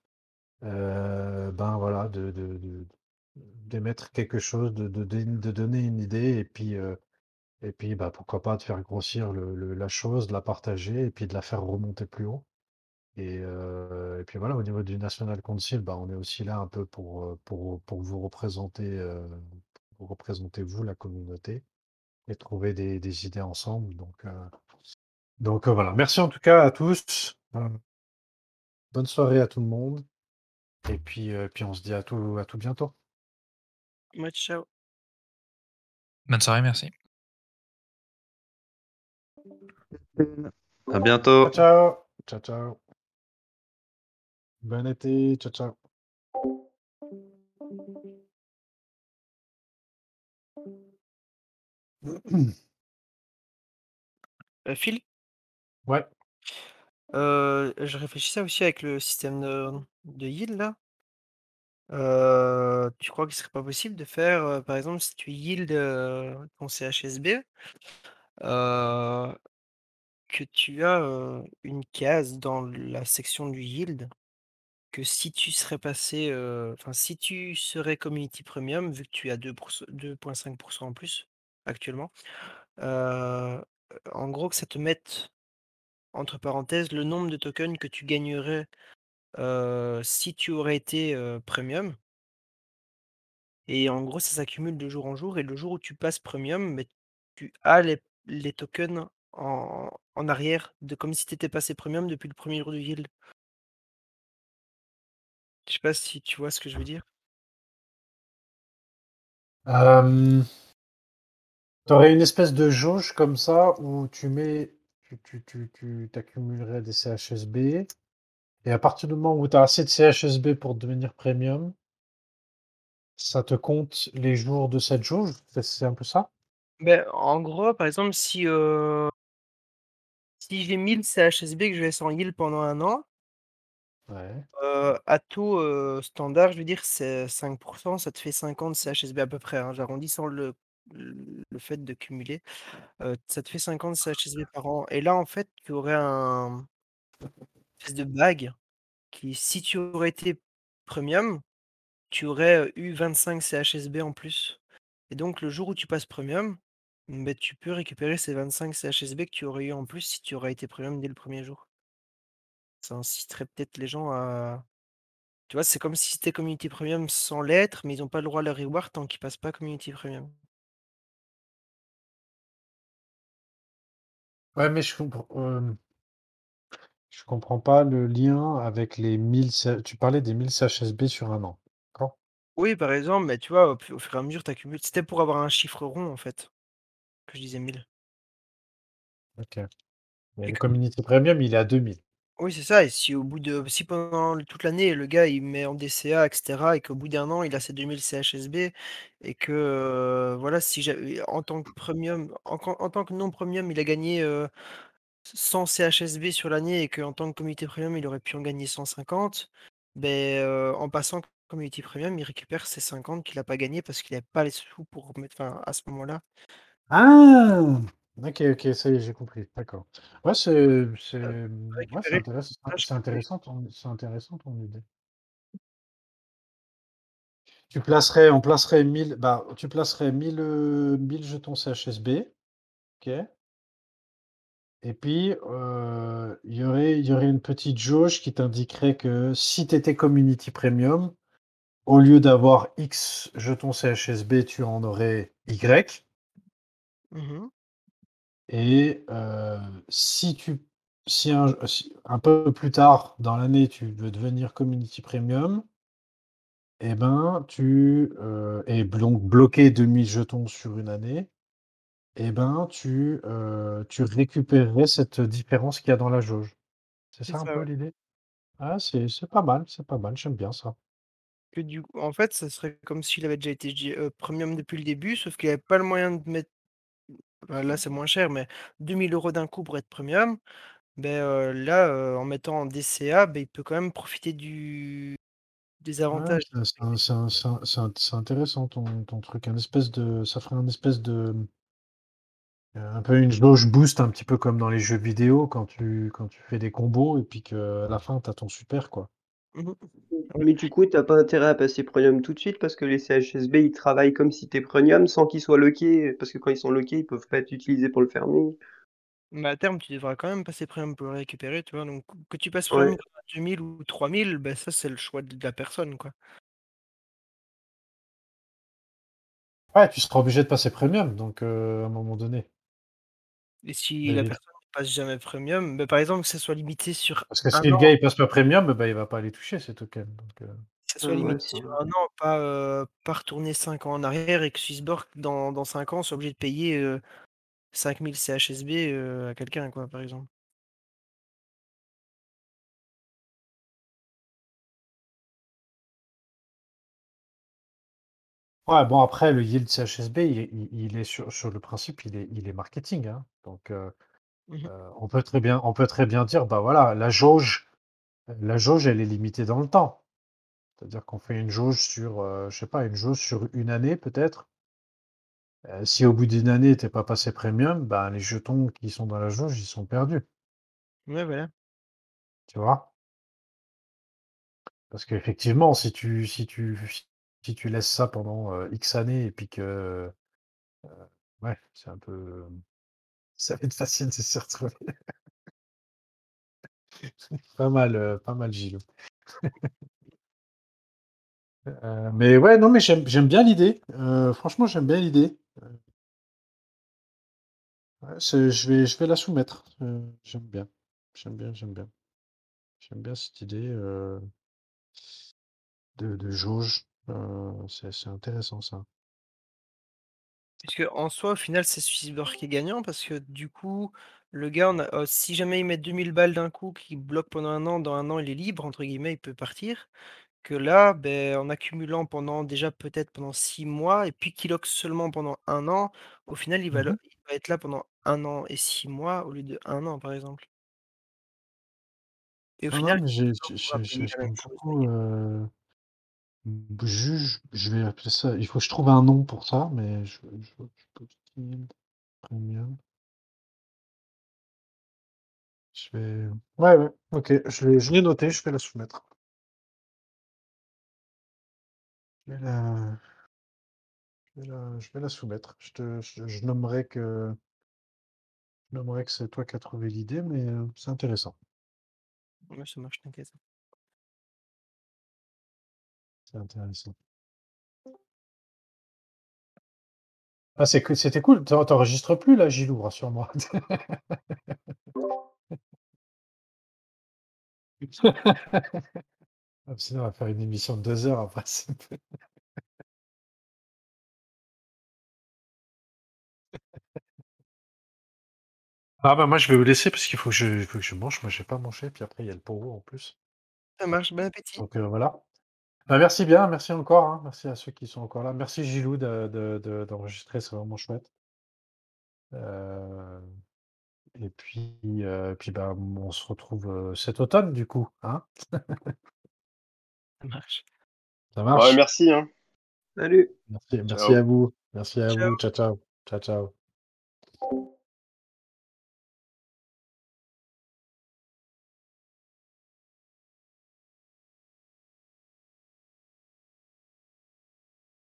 Ben, voilà, de d'émettre quelque chose, de de de donner une idée et puis, heu et puis, bah, pourquoi pas de faire grossir le la chose, de la partager et puis de la faire remonter plus haut et heu et puis voilà, au niveau du National Council, bah, on est aussi là un peu pour, heu, pour pour vous représenter, heu, pour représenter vous, la communauté et trouver des des idées ensemble donc donc voilà. Merci en tout cas à tous. Bonne soirée à tout le monde et puis, puis on se dit à tout à tout bientôt. Ouais, ciao. Bonne soirée, merci. À bientôt. ciao. Ciao, ciao. Bon été. Ciao, ciao. Heu, Phil? Ouais. Heu, je réfléchissais aussi avec le système de de yield là. Tu crois qu'il serait pas possible de faire, par exemple, si tu yield, heu, ton CHSB, heu, que tu as, une case dans la section du yield, que si tu serais passé, si tu serais community premium, vu que tu as 2 pour 2,5 en plus actuellement, en gros que ça te mette entre parenthèses le nombre de tokens que tu gagnerais, heu, si tu aurais été, heu, premium. Et en gros, ça s'accumule de jour en jour et le jour où tu passes premium, beh, tu as les les tokens en en arrière de comme si tu étais passé premium depuis le premier jour du guild. Je sais pas si tu vois ce que je veux dire? Hem tu aurais une espèce de jauge comme ça où tu mets tu tu tu tu tu accumulerais des CHSB et à partir du moment où tu as assez de CHSB pour devenir premium ça te compte les jours de cette jauge? C'est un peu ça? Beh, en gros, par exemple, si, heu si j'ai 1000 CHSB que je laisse en heal pendant 1 an Ouais. heu, à taux, heu, standard, je veux dire, c'est 5% ça te fait 50 CHSB à peu près, hein, j'arrondis sans le le fait de cumuler, ça te fait 50 CHSB par an et là, en fait, tu aurais un de bague qui, si tu aurais été premium, tu aurais, eu 25 CHSB en plus et donc le jour où tu passes premium, beh, tu peux récupérer ces 25 CHSB que tu aurais eu en plus si tu aurais été premium dès le 1er jour. Ça inciterait peut-être les gens à tu vois, c'est comme si es community premium sans l'être, mais ils ont pas le droit à leur reward tant qu'ils passent pas community premium. Ouais, mais je compre hem je comprends pas le lien avec les 1000 C tu parlais des 1000 CHSB sur 1 an, d'accord? Oui, par exemple, mais tu vois, au fu au fur et à mesure, tu accumules c'était pour avoir un chiffre rond, en fait, que je disais 1000. OK. Mais Et le que community premium, il est à 2000. Oui, c'est ça et si au bout de si pendant toute l'année, le gars, il met en DCA et cetera et qu'au bout d'1 an, il a ses 2000 CHSB et que, heu, voilà, si ja et en tant que premium, en en tant que non premium, il a gagné, heu, c 100 CHSB sur l'année et qu'en tant que community premium, il aurait pu en gagner 150, beh, heu, en passant community premium, il récupère ses 50 qu'il a pas gagné parce qu'il avait pas les sous pour mettre à ce moment-là. Ah! OK, OK, ça y est, j'ai compris, d'accord. Ouais, c'est mmh, ouais, c'est récupérer intéress c'est intéressant ton c'est intéressant ton idée. Tu placerais on placerait 1000, bah, tu placerais 1000, heu, 1000 jetons CHSB, OK? Et puis, heu, il y aurait il y aurait une petite jauge qui t'indiquerait que si tu étais community premium, au lieu d'avoir X jetons CHSB, tu en aurais Y Mmh mh. et heu, si tu si un j si un peu plus tard dans l'année, tu veux devenir community premium et ben, tu, et donc bloquer 2000 jetons sur une année et ben, tu, tu récupérerais cette différence qu'il y a dans la jauge. C'est C'est ça un ça, peu ouais. l'idée? Ah, c'est c'est pas mal, c'est pas mal, j'aime bien ça. Que du coup en fait, ça serait comme s'il avait déjà été j premium depuis le début, sauf qu'il avait pas le moyen de mettre bah, là, c'est moins cher, mais 2000 € d'un coup pour être premium, heu, là, en mettant en DCA, beh, il peut quand même profiter du des Ouais, avantages c'est c'est un c'est un c'est un c'est int c'est intéressant ton ton truc, un espèce de ça ferait un espèce de, un peu une jauge boost, un petit peu comme dans les jeux vidéo quand tu quand tu fais des combos et puis qu'à la fin, tu as ton super, quoi. Mmh mais du coup, tu as pas intérêt à passer premium tout de suite parce que les CHSB, ils travaillent comme si tu es premium sans qu'ils soient lockés, parce que quand ils sont lockés, ils peuvent pas être utilisés pour le farming. Mais à terme, tu devras quand même passer premium pour le récupérer, tu vois? Donc que tu passes premium Ouais. à 2000 ou 3000, bah, ça, c'est le choix de la personne, quoi. Ouais, tu seras obligé de passer premium donc heu, à un moment donné. Et si la personne ne passe jamais premium, bah, par exemple, que ça soit limité sur parce que 1 si le gars, il passe pas premium, bah, il va pas les toucher ces tokens donc heu que ça soit limité sur. 1 an, pas, pas retourner 5 ans en arrière et que Swissborg dans dans 5 ans soit obligé de payer, heu, 5000 CHSB, à quelqu'un, quoi, par exemple. Ouais, bon, après le yield CHSB, il est il il est sur sur le principe, il est il est marketing, hein, donc on peut très bien on peut très bien dire: «Bah, voilà, la jauge la jauge, elle est limitée dans le temps». C'est-à-dire qu'on fait une jauge sur, heu, je sais pas, une jauge sur 1 année peut-être heu, si au bout d'1 année, tu es pas passé premium, ben, les jetons qui sont dans la jauge, ils sont perdus. Ouais, voilà. Tu vois? Parce qu'effectivement, si tu si tu si tu laisses ça pendant, X années et puis que, ouais, c'est un peu ça va être facile de s'y retrouver. Pas mal, pas mal Gilou. Heu, mais ouais, non, mais j'aime j'aime bien l'idée, heu, franchement, j'aime bien l'idée, je vais, je vais la soumettre. Euh, j'aime bien. J'aime bien, j'aime bien. J'aime bien cette idée euh, de, de jauge. Euh, c'est c'est intéressant ça. Parce que en soi, au final, c'est Swissborg qui est gagnant parce que du coup, le gars, on a, euh, si jamais il met 2000 balles d'un coup, qu'il bloque pendant un an, dans un an, il est libre, entre guillemets, il peut partir. Que là, ben, en accumulant pendant déjà peut-être pendant 6 mois et puis qu'il loque seulement pendant un an, au final, il va, Mhm. lo- il va être là pendant un an et 6 mois au lieu de un an, par exemple. Et au Non, non, final, mais il j'ai- pourra j'ai- j'ai- payer la même j'aime chose. beaucoup. Juge, je vais appeler ça. Il faut que je trouve un nom pour ça, mais je, je, Premium. Vais. Ouais, ouais, ok. Je l'ai noté, je vais la soumettre. Je vais la, je vais la, soumettre. Je, te, je, nommerai que, que c'est toi qui as trouvé l'idée, mais euh, c'est intéressant. Ça marche, t'inquiète. C'est intéressant. Ah, c'est que c'était cool. T'en- T'enregistres plus là, Gilou, rassure-moi. Ah, Sinon, on va faire une émission de deux heures après. c'est Ah bah moi je vais vous laisser parce qu'il faut que je, faut que je mange. Moi j'ai pas mangé, puis après il y a le pot en plus. Ça marche, bon appétit. Donc euh, voilà. Bah, merci bien, merci encore. hein. Merci à ceux qui sont encore là. Merci Gilou de- de- de- d'enregistrer, c'est vraiment chouette. Euh, et puis, euh, puis bah, on se retrouve euh, cet automne du coup. Hein Ça marche. Ça Ouais, marche merci. Hein. Salut. Merci, merci Ciao. à vous. Merci à Ciao. vous. Ciao, ciao. Ciao, ciao.